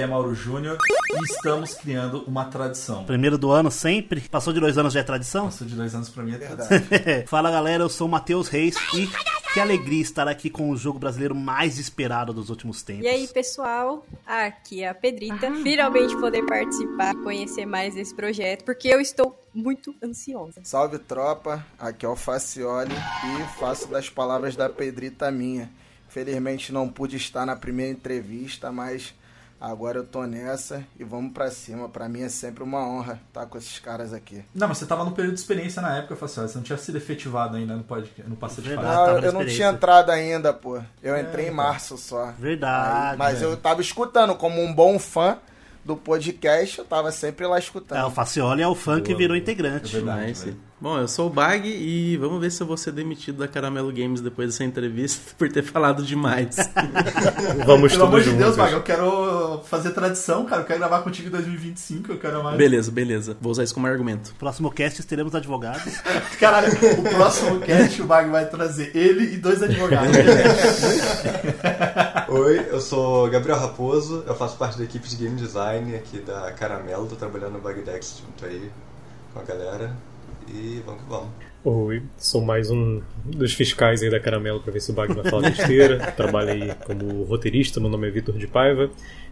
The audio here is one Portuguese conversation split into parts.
Aqui é Mauro Júnior e estamos criando uma tradição. Primeiro do ano sempre. Passou de dois anos já é tradição? Passou de dois anos pra mim é tradição. Fala galera, eu sou o Matheus Reis e que alegria estar aqui com o jogo brasileiro mais esperado dos últimos tempos. E aí, pessoal, aqui é a Pedrita. Finalmente poder participar e conhecer mais desse projeto, porque eu estou muito ansiosa. Salve tropa, aqui é o Facioli e faço das palavras da Pedrita minha. Felizmente não pude estar na primeira entrevista, mas agora eu tô nessa e vamos pra cima. Pra mim é sempre uma honra estar com esses caras aqui. Não, mas você tava no período de experiência na época, Facial. Você não tinha sido efetivado ainda no, podcast, no passeio de Não, eu não tinha entrado ainda, pô. Eu entrei em cara. março só. Verdade. Aí- mas velho. eu tava escutando, como um bom fã do podcast, eu tava sempre lá escutando. É, o Facioli é o fã que virou integrante. É verdade. Nice. Bom, eu sou o Bag e vamos ver se eu vou ser demitido da Caramelo Games depois dessa entrevista por ter falado demais. Vamos Pelo amor de Deus. Maga, eu quero fazer tradição, cara. Eu quero gravar contigo em 2025, eu quero mais. beleza, beleza. Vou usar isso como argumento. Próximo cast teremos advogados. Caralho, o próximo cast o Mag vai trazer ele e dois advogados. Oi, eu sou Gabriel Raposo, eu faço parte da equipe de game design aqui da Caramelo, tô trabalhando no Bagdex junto aí com a galera e vamos que vamos. Oi, sou mais um dos fiscais aí da Caramelo pra ver se o Bag vai falar besteira. Trabalho aí como roteirista, meu nome é Vitor de Paiva.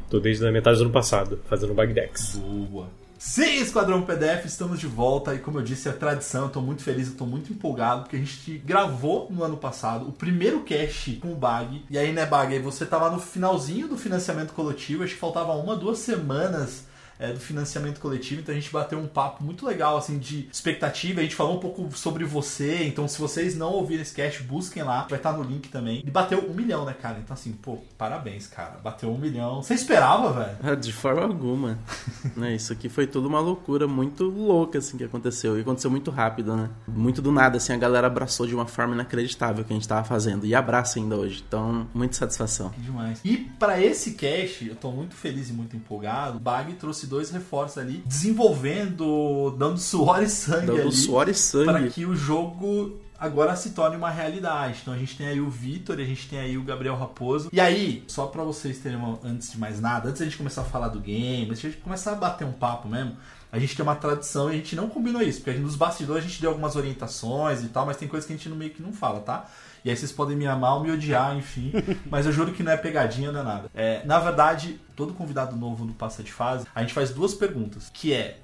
Tô desde a metade do ano passado fazendo o Bagdex. Boa. Sim, Esquadrão PDF, estamos de volta e como eu disse, é tradição, eu tô muito feliz, eu tô muito empolgado, porque a gente gravou no ano passado o primeiro cast com o Bag. E aí, né, Bag, aí você tava no finalzinho do financiamento coletivo, acho que faltava uma, duas semanas é, do financiamento coletivo, então a gente bateu um papo muito legal, assim, de expectativa, a gente falou um pouco sobre você, então se vocês não ouviram esse cast, busquem lá, vai estar no link também. E bateu um milhão, né, cara? Então assim, pô, parabéns, cara, bateu um milhão. Você esperava, velho? Ah, De forma alguma. né, isso aqui foi tudo uma loucura muito louca assim que aconteceu. E aconteceu muito rápido, né? Muito do nada, assim, a galera abraçou de uma forma inacreditável o que a gente tava fazendo. E abraça ainda hoje. Então, muita satisfação. Que demais. E pra esse cast, eu tô muito feliz e muito empolgado. O Bag trouxe dois reforços ali, desenvolvendo, dando suor e sangue Dando ali. suor e Para sangue. que o jogo agora se torne uma realidade. Então a gente tem aí o Vitor, a gente tem aí o Gabriel Raposo. E aí, só pra vocês terem uma, antes de mais nada, antes da gente começar a falar do game, antes da gente começar a bater um papo mesmo, a gente tem uma tradição e a gente não combinou isso, porque gente, nos bastidores a gente deu algumas orientações e tal, mas tem coisas que a gente no meio que não fala, tá? E aí vocês podem me amar ou me odiar, enfim. Mas eu juro que não é pegadinha, não é nada. É, na verdade, todo convidado novo no Passa de Fase, a gente faz duas perguntas, que é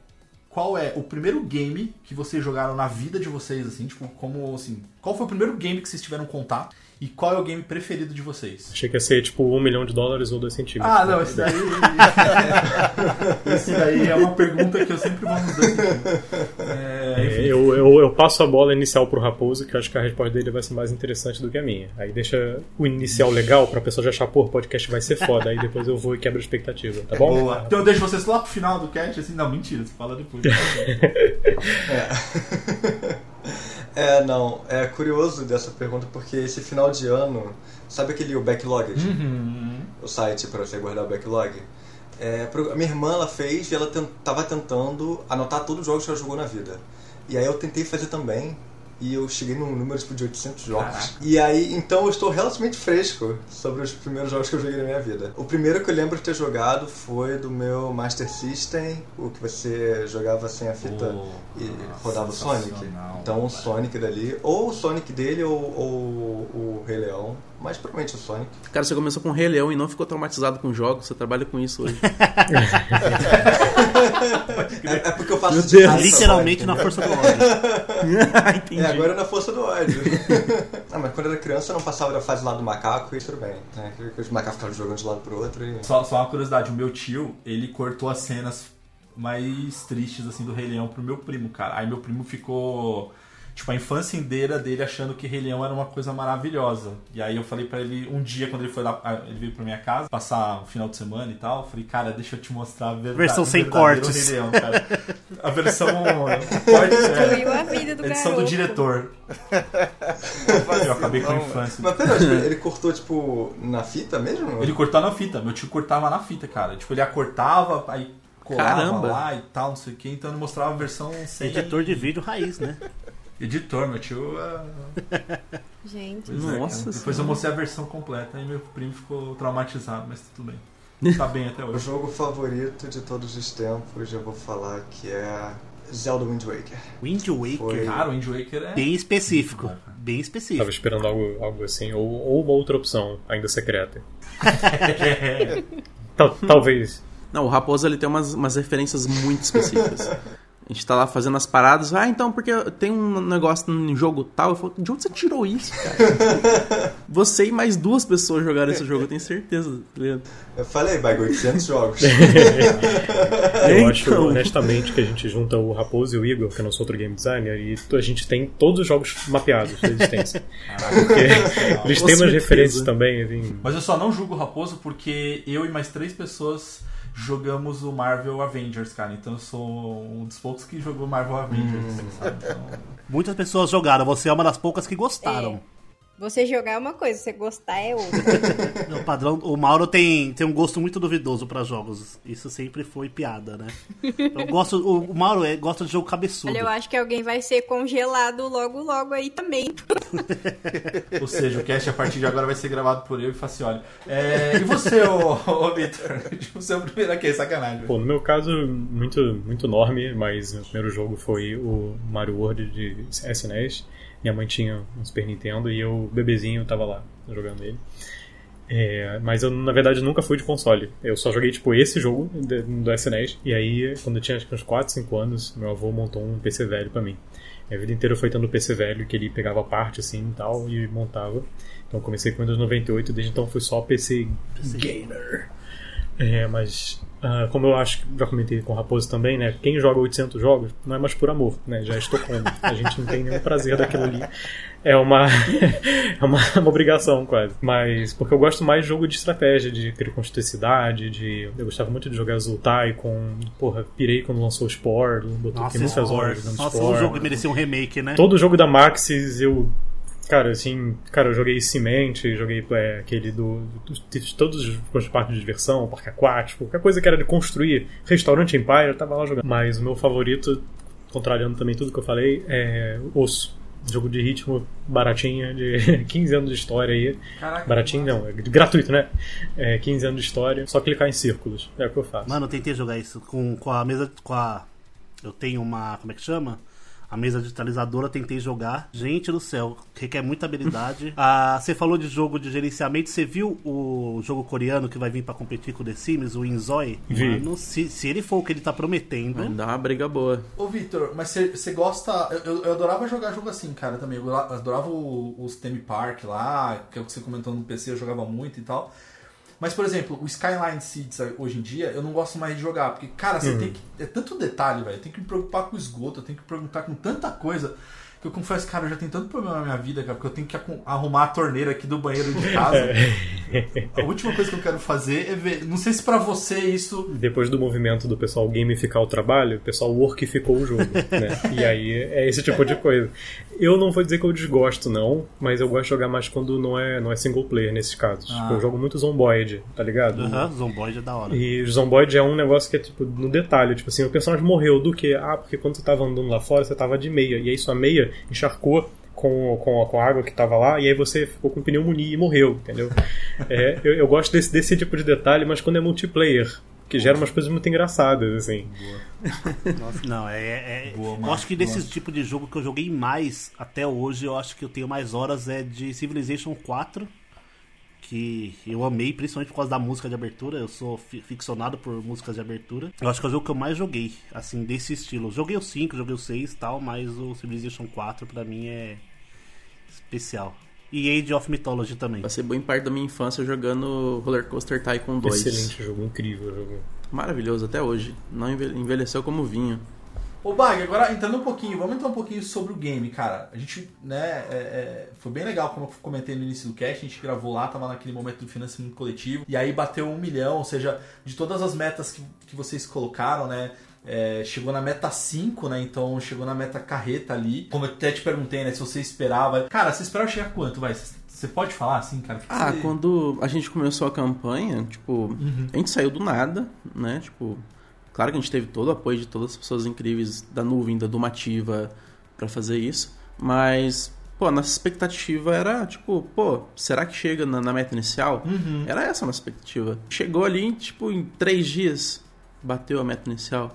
qual é o primeiro game que vocês jogaram na vida de vocês, assim, tipo, como assim, qual foi o primeiro game que vocês tiveram contato e qual é o game preferido de vocês? Achei que ia ser tipo um milhão de dólares ou dois centímetros. Ah, não, esse daí. esse daí é uma pergunta que eu sempre vou dois sentidos. É, É, eu, eu, eu passo a bola inicial pro Raposo, que eu acho que a resposta dele vai ser mais interessante do que a minha. Aí deixa o inicial legal pra pessoa já achar, pô, o podcast vai ser foda. Aí depois eu vou e quebro a expectativa, tá bom? Boa. Então eu deixo vocês lá pro final do cast, assim, não, mentira, você fala depois. É, não, é curioso dessa pergunta porque esse final de ano, sabe aquele o backlog? Uhum. O site para você guardar o backlog? É, a minha irmã ela fez e ela tava tentando anotar todos os jogos que ela jogou na vida. E aí eu tentei fazer também. E eu cheguei num número tipo, de 800 jogos. Caraca. E aí, então eu estou relativamente fresco sobre os primeiros jogos que eu joguei na minha vida. O primeiro que eu lembro de ter jogado foi do meu Master System, o que você jogava sem a fita Oh, e rodava o Sonic. Então o. Sonic dali, ou o Sonic dele ou, ou o Rei Leão, mas provavelmente o Sonic. Cara, você começou com Rei Leão e não ficou traumatizado com jogos, você trabalha com isso hoje. É, é porque eu faço de casa Literalmente na força do ódio. Entendi. É, agora é na força do ódio. ah, mas quando eu era criança eu não passava da fase lá do macaco e tudo bem. Né? Os macacos ficavam jogando de lado pro outro e. Só, só uma curiosidade, o meu tio, ele cortou as cenas mais tristes assim do Rei Leão pro meu primo, cara. Aí meu primo ficou tipo a infância inteira dele achando que Rei Leão era uma coisa maravilhosa. E aí eu falei pra ele um dia quando ele foi lá, ele veio pra minha casa passar um final de semana e tal, eu falei: "Cara, deixa eu te mostrar a verdade, Versão o sem cortes. Rei Leão, cara. A versão corte é, a vida do edição do garoto. diretor. Eu acabei com a infância. Mas pera, tipo, ele cortou tipo na fita mesmo? Ele cortava na fita, meu tio cortava na fita, cara. Tipo, ele acortava, aí colava Caramba. lá e tal, não sei o que, então ele mostrava a versão sem. Editor de vídeo raiz, né? Editor, meu tio. é- Gente, Pois é, Nossa cara. Depois eu mostrei a versão completa, aí meu primo ficou traumatizado, mas tudo bem. Tá bem até O hoje. jogo favorito de todos os tempos, eu vou falar que é Zelda Wind Waker. Wind Waker. Foi. Cara, o Wind Waker é. Bem específico. Bem Tava específico. esperando algo, algo assim, ou, ou uma outra opção, ainda secreta. Tal- talvez. Não, o Raposo ele tem umas, umas referências muito específicas. A gente tá lá fazendo as paradas. Ah, então, porque tem um negócio no jogo tal. Eu falo, de onde você tirou isso, cara? você e mais duas pessoas jogaram esse jogo, eu tenho certeza. tá ligado? Eu falei, vai 800 jogos. Eu Então. acho, honestamente, que a gente junta o Raposo e o Igor, que eu não sou outro game designer, e a gente tem todos os jogos mapeados da existência. Porque eles têm umas referências também, assim. Mas eu só não julgo o Raposo porque eu e mais três pessoas jogamos o Marvel Avengers, cara. Então eu sou um dos poucos que jogou Marvel Avengers, assim, sabe? Então, Muitas pessoas jogaram, você é uma das poucas que gostaram. você jogar é uma coisa, você gostar é outra. O padrão, o Mauro tem, tem um gosto muito duvidoso pra jogos. Isso sempre foi piada, né? Eu gosto, o, o Mauro é, gosta de jogo cabeçudo. Olha, eu acho que alguém vai ser congelado logo, logo aí também. Ou seja, o cast a partir de agora vai ser gravado por eu e Facioli. É, e você, ô, ô Victor? O seu primeiro aqui, sacanagem. Pô, no meu caso, muito, muito enorme, mas meu primeiro jogo foi o Mario World de SNES. Minha mãe tinha um Super Nintendo e eu, bebezinho, tava lá jogando ele. É, mas eu, na verdade, nunca fui de console. Eu só joguei, tipo, esse jogo do SNES. E aí, quando eu tinha acho uns 4, 5 anos, meu avô montou um PC velho pra mim. Minha vida inteira foi tendo PC velho que ele pegava parte, assim, e tal, e montava. Então comecei com Windows 98, desde então fui só PC, gamer. É, mas ah, como eu acho que já comentei com o Raposo também, né? Quem joga 800 jogos não é mais por amor, né? Já é Estocolmo. A gente não tem nenhum prazer daquilo ali. É uma é uma, uma obrigação quase. Mas porque eu gosto mais de jogo de estratégia, de criar construir cidade, de eu gostava muito de jogar Zultai com, porra, pirei quando lançou o Spore, botou Nossa, tem muitas horas Nossa, Spore. um jogo que merecia um remake, né? Todo jogo da Maxis eu. Cara, assim, cara, eu joguei Cimente, joguei é, aquele do. do- de todos os parques de diversão, parque aquático, qualquer coisa que era de construir. Restaurante Empire, eu tava lá jogando. Mas o meu favorito, contrariando também tudo que eu falei, é Osso. Jogo de ritmo baratinho, de 15 anos de história aí. Caraca, Baratinho não, é gratuito, né? É 15 anos de história, só clicar em círculos. É o que eu faço. Mano, eu tentei jogar isso com, com a mesa. Com a. Eu tenho uma. Como é que chama? A mesa digitalizadora, tentei jogar. Gente do céu, requer muita habilidade. ah, você falou de jogo de gerenciamento. Você viu o jogo coreano que vai vir pra competir com o The Sims, o Inzoi? Vi. Mano, se, se ele for o que ele tá prometendo. Vai dar uma briga boa. Ô Victor, mas você gosta. Eu, eu- eu adorava jogar jogo assim, cara, também. Eu adorava o- os Theme Park lá, que é o que você comentou no PC, eu jogava muito e tal. Mas, por exemplo, o Skyline Seeds hoje em dia, eu não gosto mais de jogar, porque, cara, você tem que. É tanto detalhe, velho. Tem que me preocupar com o esgoto, eu tenho que me preocupar com tanta coisa. Que eu confesso, cara, eu já tenho tanto problema na minha vida, cara, porque eu tenho que arrumar a torneira aqui do banheiro de casa. A última coisa que eu quero fazer é ver. Não sei se pra você isso. depois do movimento do pessoal gamificar o trabalho, o pessoal workificou o jogo, né? E aí é esse tipo de coisa. Eu não vou dizer que eu desgosto, não, mas eu gosto de jogar mais quando não é, não é single player nesses casos. Ah. Tipo, eu jogo muito Zomboid, tá ligado? Aham, Zomboid é da hora. E Zomboid é um negócio que é tipo no detalhe, tipo assim, o personagem morreu do que? Ah, porque quando você tava andando lá fora, você tava de meia, e aí sua meia encharcou com, com, com a água que tava lá, e aí você ficou com pneumonia e morreu, entendeu? É, eu, eu gosto desse, desse tipo de detalhe, mas quando é multiplayer, que gera umas coisas muito engraçadas, assim. Nossa, não, é. é- Boa, eu acho que desse boa. tipo de jogo que eu joguei mais até hoje, eu acho que eu tenho mais horas é de Civilization 4. Que eu amei, principalmente por causa da música de abertura. Eu sou fi- ficcionado por músicas de abertura. Eu acho que é o jogo que eu mais joguei, assim, desse estilo. Joguei o 5, joguei o 6 e tal, mas o Civilization 4 pra mim é especial. E Age of Mythology também. Passei boa parte da minha infância jogando Roller Coaster Tycoon 2. Excelente jogo, incrível jogo. Maravilhoso até hoje. Não enve- envelheceu como vinho. Ô Bag, agora entrando um pouquinho, vamos entrar um pouquinho sobre o game, cara. A gente, né, é- é, foi bem legal, como eu comentei no início do cast, a gente gravou lá, tava naquele momento do financiamento coletivo, e aí bateu um milhão, ou seja, de todas as metas que, que vocês colocaram, né, é, chegou na meta 5, né, então chegou na meta carreta ali. Como eu até te perguntei, né, se você esperava. Cara, você esperava chegar quanto, vai? Você pode falar assim, cara? Que Ah, quando a gente começou a campanha, tipo, a gente saiu do nada, né? Tipo, claro que a gente teve todo o apoio de todas as pessoas incríveis da nuvem, da Dumativa, pra fazer isso, mas, pô, a nossa expectativa era, tipo, pô, será que chega na, na meta inicial? Era essa a nossa expectativa. Chegou ali, tipo, em três dias, bateu a meta inicial.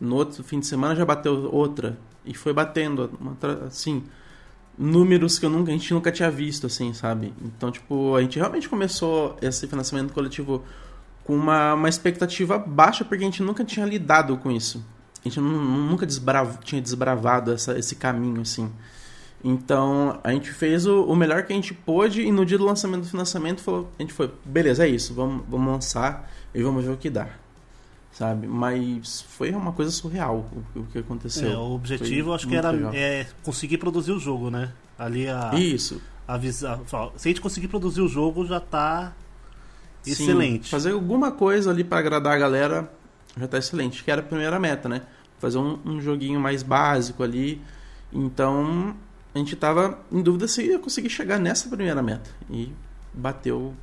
No outro fim de semana já bateu outra. E foi batendo, assim, números que eu nunca, a gente nunca tinha visto, assim, sabe? Então, tipo, a gente realmente começou esse financiamento coletivo com uma, uma expectativa baixa, porque a gente nunca tinha lidado com isso. A gente nu- nunca desbrav, tinha desbravado essa, esse caminho, assim. Então, a gente fez o, o melhor que a gente pôde e no dia do lançamento do financiamento, falou, a gente foi, beleza, é isso, vamos, vamos lançar e vamos ver o que dá. Sabe? Mas foi uma coisa surreal o, o que aconteceu. É, o objetivo Foi acho que era é, conseguir produzir o jogo, né? Ali a, Isso. a visão. Se a gente conseguir produzir o jogo, já tá Sim, excelente. fazer alguma coisa ali pra agradar a galera já tá excelente. Que era a primeira meta, né? Fazer um, um joguinho mais básico ali. Então, a gente tava em dúvida se ia conseguir chegar nessa primeira meta. E bateu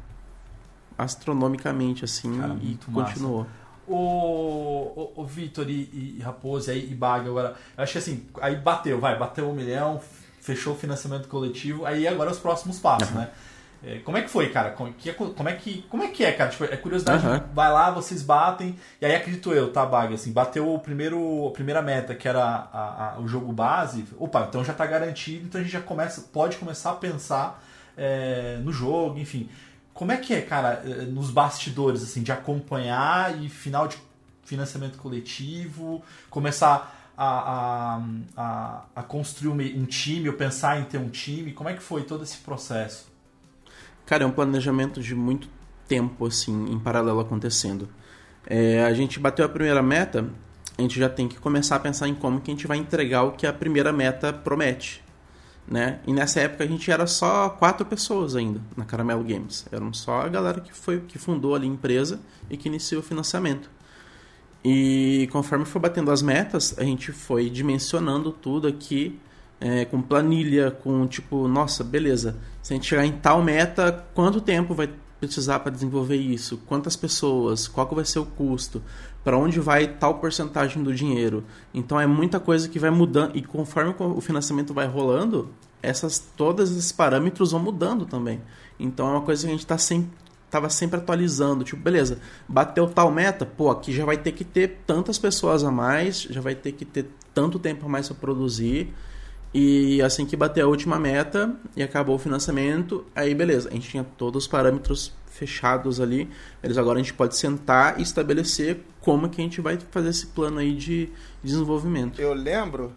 astronomicamente, assim, Cara, e muito massa. O, o, o Vitor e, e Raposo aí, e Baga agora. Eu acho que assim, aí bateu, vai, bateu um milhão, fechou o financiamento coletivo, aí agora os próximos passos, né? É, como é que foi, cara? Como, que, como, é, que, como é que é, cara? Tipo, é curiosidade, Aham. vai lá, vocês batem, e aí acredito eu, tá, Baga? Assim, bateu o primeiro, a primeira meta, que era a- a- o jogo base, opa, então já tá garantido, então a gente já começa, pode começar a pensar é, no jogo, enfim. Como é que é, cara, eh, nos bastidores, assim, de acompanhar e final de financiamento coletivo, começar a, a, a, a construir um, time, ou pensar em ter um time? Como é que foi todo esse processo? Cara, é um planejamento de muito tempo, assim, em paralelo acontecendo. É, a gente bateu a primeira meta, a gente já tem que começar a pensar em como que a gente vai entregar o que a primeira meta promete. Né? E nessa época a gente era só quatro pessoas ainda na Caramelo Games. Eram só a galera que foi que fundou ali a empresa e que iniciou o financiamento. E conforme foi batendo as metas, a gente foi dimensionando tudo aqui é, com planilha, com tipo, nossa, beleza. Se a gente chegar em tal meta, quanto tempo vai precisar para desenvolver isso? Quantas pessoas? Qual que vai ser o custo? Para onde vai tal porcentagem do dinheiro? Então é muita coisa que vai mudando e conforme o financiamento vai rolando, essas todos esses parâmetros vão mudando também. Então é uma coisa que a gente está sempre tava sempre atualizando, tipo, beleza, bateu tal meta, pô, aqui já vai ter que ter tantas pessoas a mais, já vai ter que ter tanto tempo a mais para produzir. E assim que bater a última meta e acabou o financiamento, aí beleza, a gente tinha todos os parâmetros fechados ali. Eles agora a gente pode sentar e estabelecer como que a gente vai fazer esse plano aí de desenvolvimento. Eu lembro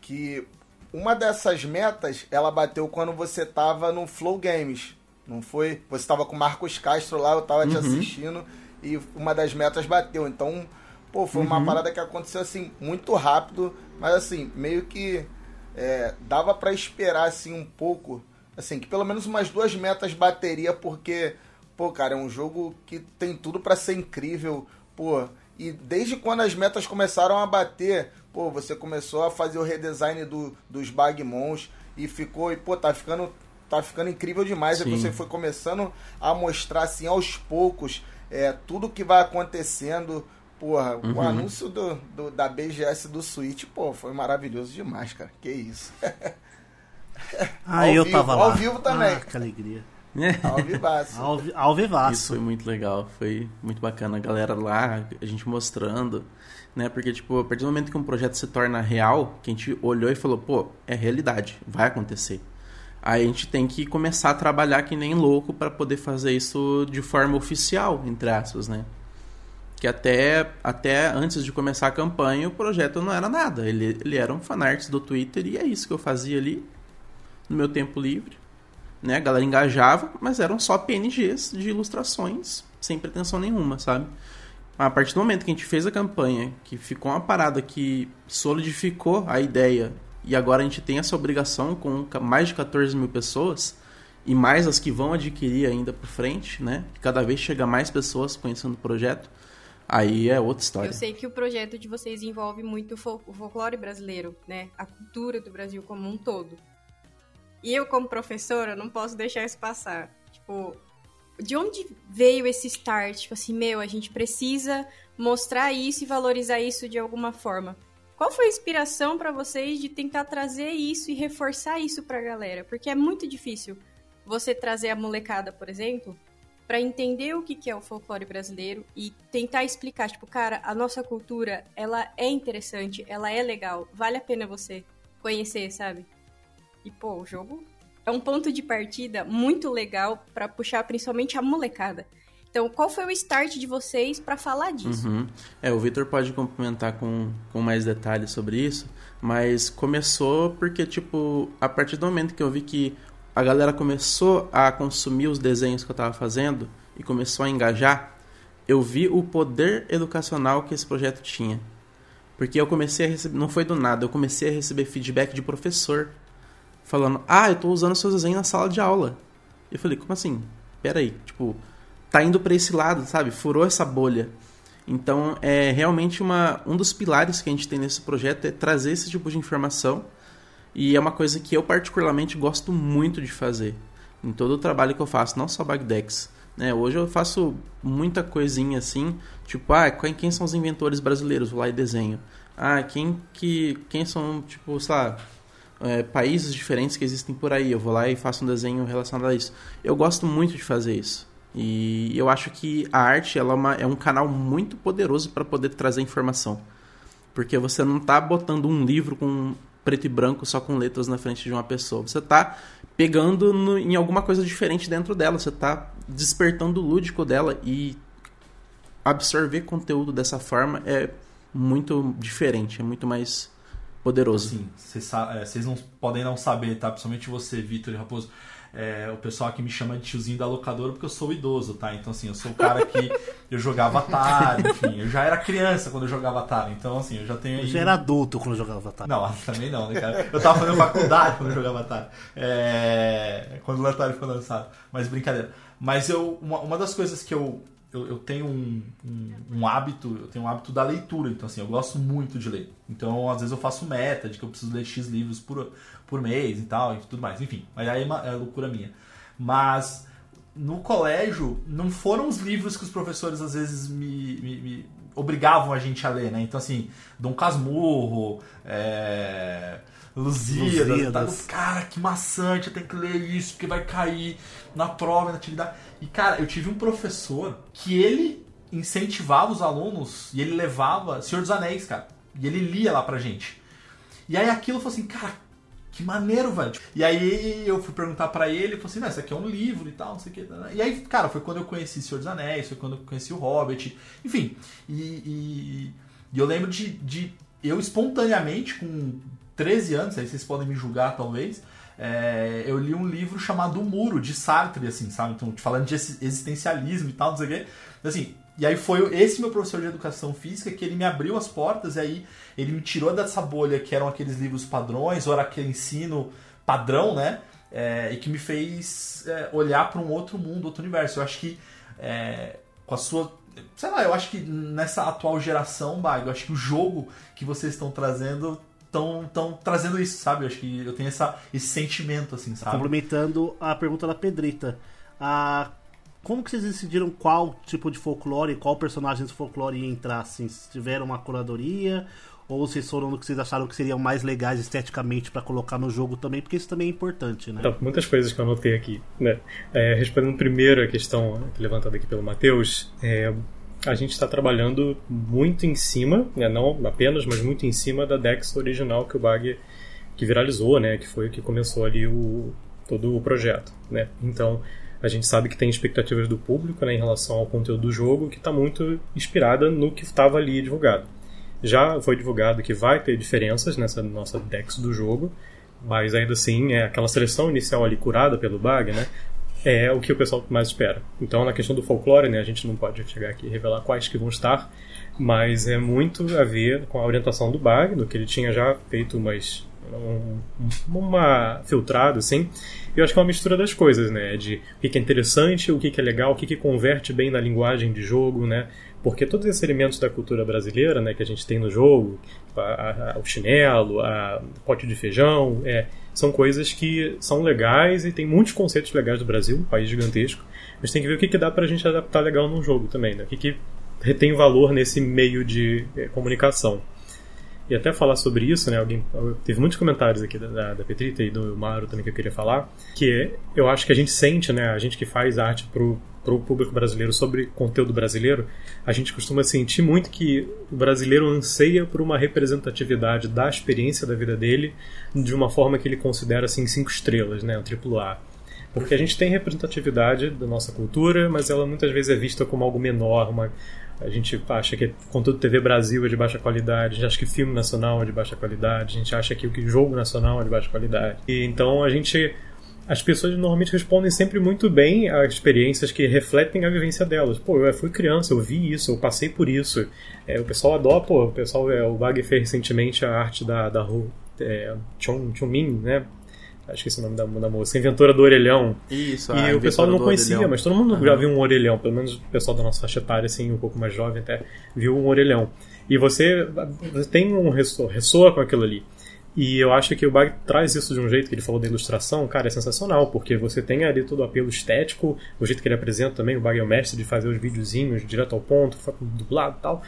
que uma dessas metas ela bateu quando você tava no Flow Games. Não foi? Você tava com o Marcos Castro lá, eu tava te Uhum. assistindo e uma das metas bateu. Então, pô, foi uma Uhum. parada que aconteceu assim muito rápido, mas assim, meio que é, dava pra esperar assim um pouco, assim, que pelo menos umas duas metas bateria porque, pô, cara, é um jogo que tem tudo pra ser incrível, pô. E desde quando as metas começaram a bater, pô, você começou a fazer o redesign do, dos Bagmons e ficou, e pô, tá ficando, tá ficando incrível demais. Aí Sim. você foi começando a mostrar assim aos poucos é, tudo que vai acontecendo. Porra, o Uhum. anúncio do, do- da BGS do Switch, pô, foi maravilhoso demais, cara. Que isso. Ah, Ao eu vivo, tava lá. ao vivo também. Ah, que alegria. Ao vivaço. Ao, vi- ao vivaço. Isso foi muito legal, foi muito bacana. A galera lá, a gente mostrando, né? Porque, tipo, a partir do momento que um projeto se torna real, que a gente olhou e falou, pô, é realidade, vai acontecer. Aí a gente tem que começar a trabalhar que nem louco para poder fazer isso de forma oficial, entre aspas, né? Que até, até antes de começar a campanha, o projeto não era nada. Ele, ele era um fanart do Twitter e é isso que eu fazia ali, no meu tempo livre né? A galera engajava, mas eram só PNGs de ilustrações, sem pretensão nenhuma, sabe? A partir do momento que a gente fez a campanha, que ficou uma parada que solidificou a ideia, e agora a gente tem essa obrigação com mais de 14 mil pessoas, e mais as que vão adquirir ainda por frente, né? Cada vez chega mais pessoas conhecendo o projeto, aí é outra história. Eu sei que o projeto de vocês envolve muito o fol- o folclore brasileiro, né? A cultura do Brasil como um todo. E eu, como professora, não posso deixar isso passar. Tipo, de onde veio esse start? Tipo assim, meu, a gente precisa mostrar isso e valorizar isso de alguma forma. Qual foi a inspiração pra vocês de tentar trazer isso e reforçar isso pra galera? Porque é muito difícil você trazer a molecada, por exemplo, Pra entender o que que é o folclore brasileiro e tentar explicar, tipo, cara, a nossa cultura, ela é interessante, ela é legal, vale a pena você conhecer, sabe? E pô, o jogo é um ponto de partida muito legal pra puxar principalmente a molecada. Então, qual foi o start de vocês pra falar disso? Uhum. É, o Victor pode complementar com, com mais detalhes sobre isso, mas começou porque, tipo, a partir do momento que eu vi que a galera começou a consumir os desenhos que eu tava fazendo e começou a engajar, eu vi o poder educacional que esse projeto tinha. Porque eu comecei a receber, não foi do nada, eu comecei a receber feedback de professor falando: "Ah, eu tô usando seus desenhos na sala de aula". Eu falei: "Como assim? Pera aí, tipo, tá indo pra esse lado, sabe? Furou essa bolha". Então, é realmente uma, um dos pilares que a gente tem nesse projeto é trazer esse tipo de informação. E é uma coisa que eu particularmente gosto muito de fazer. Em todo o trabalho que eu faço, não só Bagdex. Né? Hoje eu faço muita coisinha assim, tipo, ah, quem, são os inventores brasileiros? Vou lá e desenho. Ah, quem, que, quem são, tipo, sei lá, é, países diferentes que existem por aí. Eu vou lá e faço um desenho relacionado a isso. Eu gosto muito de fazer isso. E eu acho que a arte ela é, uma- é um canal muito poderoso para poder trazer informação. Porque você não tá botando um livro com preto e branco só com letras na frente de uma pessoa. Você tá pegando no- em alguma coisa diferente dentro dela. Você tá despertando o lúdico dela e absorver conteúdo dessa forma é muito diferente, é muito mais poderoso. Assim, vocês é, podem não saber, tá? Principalmente você, Vitor e Raposo. É, o pessoal aqui me chama de tiozinho da locadora porque eu sou idoso, tá? Então, assim, eu sou o cara que eu jogava Atari, enfim. Eu já era criança quando eu jogava Atari. Então, assim, eu já tenho. Eu já era adulto quando eu jogava Atari. Não, também não, né, cara? Eu tava fazendo faculdade quando eu jogava Atari. É, Quando o Atari foi lançado. Mas brincadeira. Mas eu, uma, uma das coisas que eu, eu, eu tenho um, um, um hábito, eu tenho um hábito da leitura. Então, assim, eu gosto muito de ler. Então, às vezes eu faço meta de que eu preciso ler X livros por, por mês e tal, e tudo mais. Enfim, mas aí é, uma, é loucura minha. Mas no colégio, não foram os livros que os professores às vezes me, me- me obrigavam a gente a ler, né? Então, assim, Dom Casmurro, é... Lusíadas, Lusíadas. tá? cara, que maçante, eu tenho que ler isso, porque vai cair na prova, na atividade. E, cara, eu tive um professor que ele incentivava os alunos e ele levava Senhor dos Anéis, cara. E ele lia lá pra gente. E aí aquilo falou assim, cara, que maneiro, velho. E aí eu fui perguntar pra ele, ele falou assim, não, isso aqui é um livro e tal, não sei o que. E aí, cara, foi quando eu conheci Senhor dos Anéis, foi quando eu conheci o Hobbit, enfim. E, e- e eu lembro de, de eu espontaneamente, com 13 anos, aí vocês podem me julgar talvez, é, eu li um livro chamado O Muro, de Sartre, assim, sabe? Então, falando de exi- existencialismo e tal, não sei o quê. Assim, e aí foi esse meu professor de educação física que ele me abriu as portas e aí ele me tirou dessa bolha que eram aqueles livros padrões, ou era aquele ensino padrão, né? É, e que me fez é, olhar para um outro mundo, outro universo. Eu acho que é, com a sua sei lá, eu acho que nessa atual geração, Bago, eu acho que o jogo que vocês estão trazendo estão tão trazendo isso, sabe? Eu acho que eu tenho essa, esse sentimento, assim, sabe? Complementando a pergunta da Pedrita. A... Como que vocês decidiram qual tipo de folclore, qual personagem de folclore ia entrar, assim? Se tiveram uma curadoria ou vocês foram no que vocês acharam que seriam mais legais esteticamente pra colocar no jogo também, porque isso também é importante, né? Então, muitas coisas que eu anotei aqui, né? É, respondendo primeiro a questão levantada aqui pelo Matheus, é, a gente está trabalhando muito em cima, né, não apenas, mas muito em cima da Dex original que o Bag que viralizou, né, que foi o que começou ali o, todo o projeto, né. Então a gente sabe que tem expectativas do público né, em relação ao conteúdo do jogo que está muito inspirada no que estava ali divulgado. Já foi divulgado que vai ter diferenças nessa nossa Dex do jogo, mas ainda assim é aquela seleção inicial ali curada pelo Bag, né, é o que o pessoal mais espera. Então, na questão do folclore, né, a gente não pode chegar aqui e revelar quais que vão estar, mas é muito a ver com a orientação do Bag, do que ele tinha já feito umas um, uma filtrada assim. Eu acho que é uma mistura das coisas, né, de o que é interessante, o que é legal, o que converte bem na linguagem de jogo, né? Porque todos esses elementos da cultura brasileira, né, que a gente tem no jogo, a, a, o chinelo, a pote de feijão, é, são coisas que são legais e tem muitos conceitos legais do Brasil, um país gigantesco. Mas tem que ver o que, que dá pra gente adaptar legal num jogo também, né? O que, que retém valor nesse meio de é, comunicação. E até falar sobre isso, né? Alguém teve muitos comentários aqui da, da Petrita e do Maro também que eu queria falar, que é, eu acho que a gente sente, né? A gente que faz arte pro para o público brasileiro sobre conteúdo brasileiro, a gente costuma sentir muito que o brasileiro anseia por uma representatividade da experiência da vida dele de uma forma que ele considera assim cinco estrelas, né, um triplo A. Porque a gente tem representatividade da nossa cultura, mas ela muitas vezes é vista como algo menor, uma, a gente acha que conteúdo TV Brasil é de baixa qualidade, a gente acha que filme nacional é de baixa qualidade, a gente acha que o jogo nacional é de baixa qualidade. E então a gente as pessoas normalmente respondem sempre muito bem a experiências que refletem a vivência delas. Pô, eu fui criança, eu vi isso, eu passei por isso. É, o pessoal adora, pô, o pessoal, é, o Bag fez recentemente a arte da, da é, Chong, Chong Min, né? Acho que esse é o nome da, da moça, inventora do orelhão. Isso, E o pessoal não conhecia, orelhão. mas todo mundo uhum. já viu um orelhão, pelo menos o pessoal da nossa faixa etária, assim, um pouco mais jovem até, viu um orelhão. E você, você tem um ressoa, ressoa com aquilo ali. E eu acho que o Bag traz isso de um jeito que ele falou da ilustração, cara, é sensacional, porque você tem ali todo o apelo estético, o jeito que ele apresenta também, o Bag é o mestre de fazer os videozinhos direto ao ponto, dublado e tal.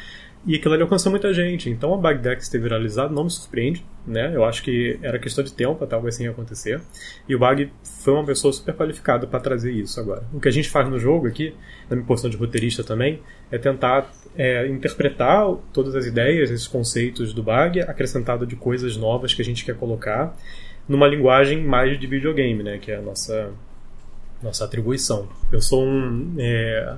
E aquilo ali alcançou muita gente. Então a Bagdex ter viralizado não me surpreende, né? Eu acho que era questão de tempo até algo assim acontecer. E o Bag foi uma pessoa super qualificada para trazer isso agora. O que a gente faz no jogo aqui, na minha posição de roteirista também, é tentar é, interpretar todas as ideias, esses conceitos do Bag, acrescentado de coisas novas que a gente quer colocar numa linguagem mais de videogame, né? Que é a nossa nossa atribuição. Eu sou um é,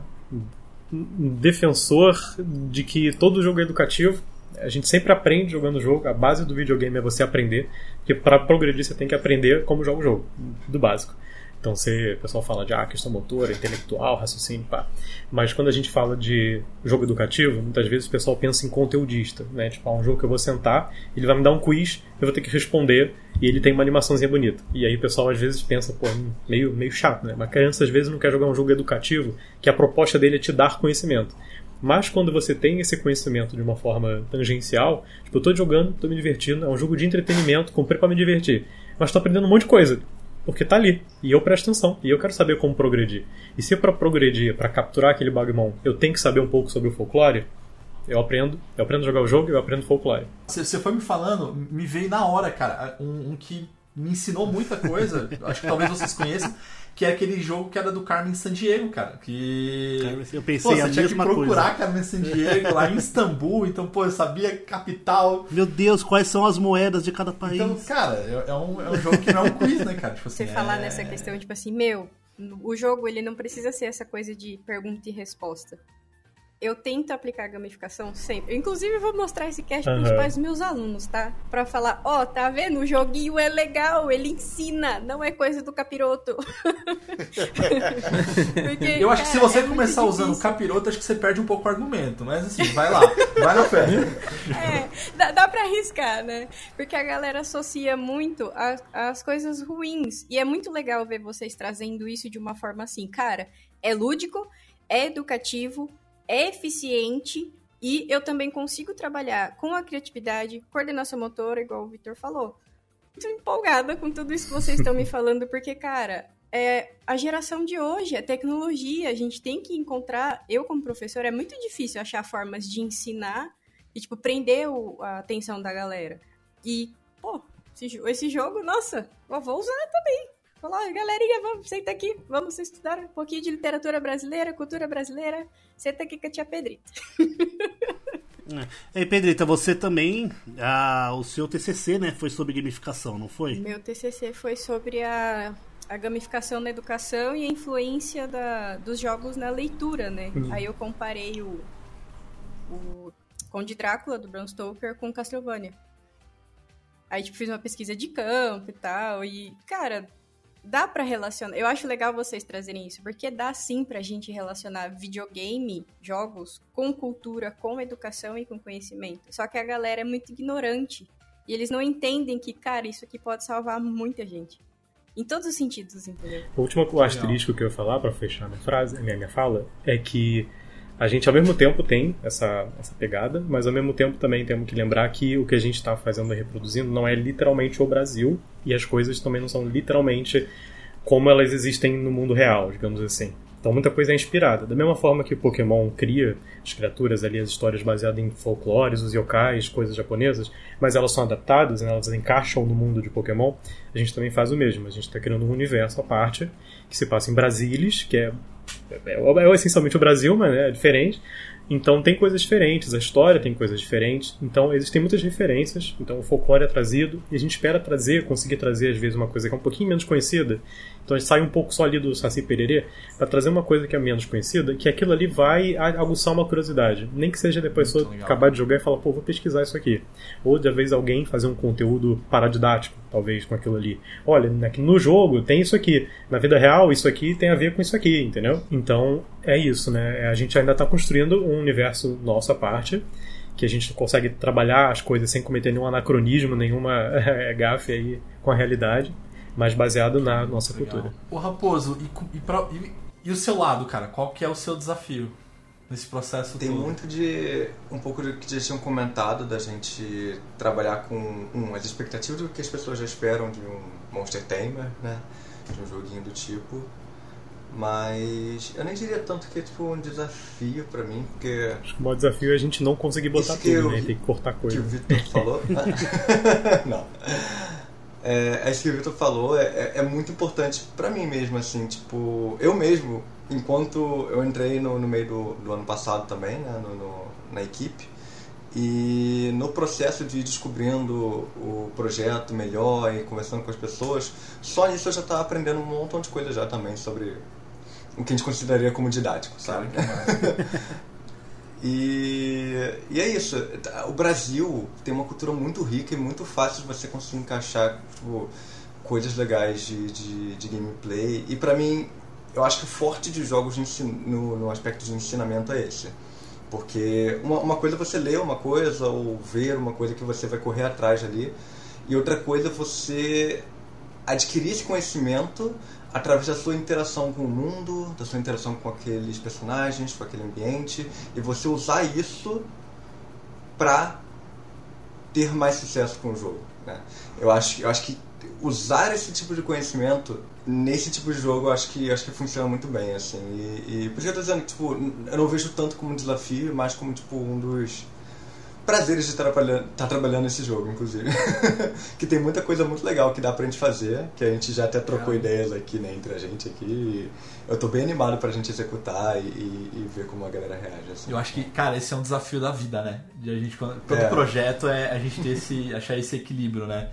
defensor de que todo jogo é educativo. A gente sempre aprende jogando o jogo. A base do videogame é você aprender. Porque para progredir você tem que aprender como joga o jogo, do básico. Então, você, o pessoal fala de ah, questão motora, intelectual, raciocínio, pá. Mas quando a gente fala de jogo educativo, muitas vezes o pessoal pensa em conteudista, né? Tipo, ah, um jogo que eu vou sentar, ele vai me dar um quiz, eu vou ter que responder e ele tem uma animaçãozinha bonita. E aí o pessoal às vezes pensa, pô, meio, meio chato, né? Mas criança às vezes não quer jogar um jogo educativo, que a proposta dele é te dar conhecimento. Mas quando você tem esse conhecimento de uma forma tangencial, tipo, eu tô jogando, tô me divertindo, é um jogo de entretenimento, comprei para me divertir, mas tô aprendendo um monte de coisa porque tá ali. E eu presto atenção. E eu quero saber como progredir. E se para progredir, para capturar aquele Bagmon, eu tenho que saber um pouco sobre o folclore, eu aprendo. Eu aprendo a jogar o jogo e eu aprendo folclore. Você foi me falando, me veio na hora, cara, um, um que me ensinou muita coisa. acho que talvez vocês conheçam que é aquele jogo que era do Carmen Sandiego, cara. Que. Eu pensei pô, você tinha que procurar coisa. Carmen Sandiego lá em Istambul, então, pô, eu sabia capital. Meu Deus, quais são as moedas de cada país? Então, cara, é, é um, é um jogo que não é um quiz, né, cara? Tipo assim, você é... falar nessa questão, tipo assim, meu, o jogo ele não precisa ser essa coisa de pergunta e resposta eu tento aplicar gamificação sempre. Eu, inclusive, vou mostrar esse cast uhum. pros pais dos meus alunos, tá? Pra falar, ó, oh, tá vendo? O joguinho é legal, ele ensina, não é coisa do capiroto. Porque, eu acho que se você é começar usando capiroto, acho que você perde um pouco o argumento. Mas assim, vai lá, vai na fé. É, dá, dá pra arriscar, né? Porque a galera associa muito as coisas ruins. E é muito legal ver vocês trazendo isso de uma forma assim, cara, é lúdico, é educativo, é eficiente e eu também consigo trabalhar com a criatividade, coordenação motora, igual o Vitor falou. Muito empolgada com tudo isso que vocês estão me falando, porque, cara, é a geração de hoje, é tecnologia, a gente tem que encontrar, eu como professor, é muito difícil achar formas de ensinar e, tipo, prender o- a atenção da galera. E, pô, esse, esse jogo, nossa, eu vou usar também. Falar, galerinha, vamos, senta aqui, vamos estudar um pouquinho de literatura brasileira, cultura brasileira. Senta aqui com a tia Pedrita. Ei, Pedrita, você também. ah, o seu TCC, né? Foi sobre gamificação, não foi? Meu TCC foi sobre a, a gamificação na educação e a influência da, dos jogos na leitura, né? Aí eu comparei o, o Conde Drácula, do Bram Stoker, com Castlevania. Aí, tipo, fiz uma pesquisa de campo e tal, e, cara, dá pra relacionar. Eu acho legal vocês trazerem isso, porque dá sim pra gente relacionar videogame, jogos, com cultura, com educação e com conhecimento. Só que a galera é muito ignorante. E eles não entendem que, cara, isso aqui pode salvar muita gente. Em todos os sentidos, entendeu? O último asterisco que eu ia falar pra fechar minha frase, minha, minha fala, é que a gente ao mesmo tempo tem essa, essa pegada, mas ao mesmo tempo também temos que lembrar que o que a gente está fazendo e reproduzindo não é literalmente o Brasil e as coisas também não são literalmente como elas existem no mundo real, digamos assim. Então muita coisa é inspirada. Da mesma forma que o Pokémon cria as criaturas ali, as histórias baseadas em folclores, os yokais, coisas japonesas, mas elas são adaptadas, né, elas encaixam no mundo de Pokémon, a gente também faz o mesmo. A gente está criando um universo à parte que se passa em Brasilis, que é, é, é essencialmente o Brasil, mas é diferente. Então tem coisas diferentes, a história tem coisas diferentes, então existem muitas referências, então o folclore é trazido, e a gente espera trazer, conseguir trazer às vezes uma coisa que é um pouquinho menos conhecida, então a gente sai um pouco só ali do Saci Pererê para trazer uma coisa que é menos conhecida, que aquilo ali vai aguçar uma curiosidade, nem que seja depois pessoa acabar de jogar e falar, pô, vou pesquisar isso aqui. Ou de vez alguém fazer um conteúdo paradidático, talvez, com aquilo ali. Olha, aqui no jogo tem isso aqui, na vida real isso aqui tem a ver com isso aqui, entendeu? Então é isso, né? A gente ainda está construindo um universo nossa parte, que a gente consegue trabalhar as coisas sem cometer nenhum anacronismo, nenhuma gafe aí com a realidade, mas baseado na nossa Legal. cultura. Ô Raposo, e, e, pra- e- e o seu lado, cara? Qual que é o seu desafio nesse processo Tem todo? muito de. um pouco do que já tinham comentado da gente trabalhar com um, as expectativas do que as pessoas já esperam de um Monster Tamer, né? De um joguinho do tipo. Mas eu nem diria tanto que é tipo um desafio pra mim, porque Acho que o maior desafio é a gente não conseguir botar que tudo, eu- né? Tem que cortar que coisa. o Vitor falou. Não. É, isso que o Vitor falou é, é- é muito importante pra mim mesmo, assim, tipo, eu mesmo, enquanto eu entrei no, no meio do, do ano passado também, né, no, no- na equipe, e no processo de ir descobrindo o projeto melhor e conversando com as pessoas, só nisso eu já estava aprendendo um montão de coisa já também sobre o que a gente consideraria como didático, sabe? E, e é isso. O Brasil tem uma cultura muito rica e muito fácil de você conseguir encaixar tipo, coisas legais de, de, de gameplay. E pra mim, eu acho que o forte de jogos no, no aspecto de ensinamento é esse. Porque uma, uma coisa é você ler uma coisa ou ver uma coisa que você vai correr atrás ali. E outra coisa é você adquirir esse conhecimento através da sua interação com o mundo, da sua interação com aqueles personagens, com aquele ambiente, e você usar isso pra ter mais sucesso com o jogo. Né? Eu, acho, eu acho que usar esse tipo de conhecimento nesse tipo de jogo eu acho que, acho que funciona muito bem. Assim, e, e por isso que eu tô dizendo que tipo, eu não vejo tanto como um desafio, mas como tipo, um dos prazeres de estar trabalhando, estar trabalhando nesse jogo, inclusive. que tem muita coisa muito legal que dá pra gente fazer, que a gente já até trocou ideias aqui né, entre a gente aqui. Eu tô bem animado pra gente executar e, e- e ver como a galera reage. Assim. Eu acho que, cara, esse é um desafio da vida, né? De a gente, todo É. projeto é a gente ter esse, achar esse equilíbrio, né?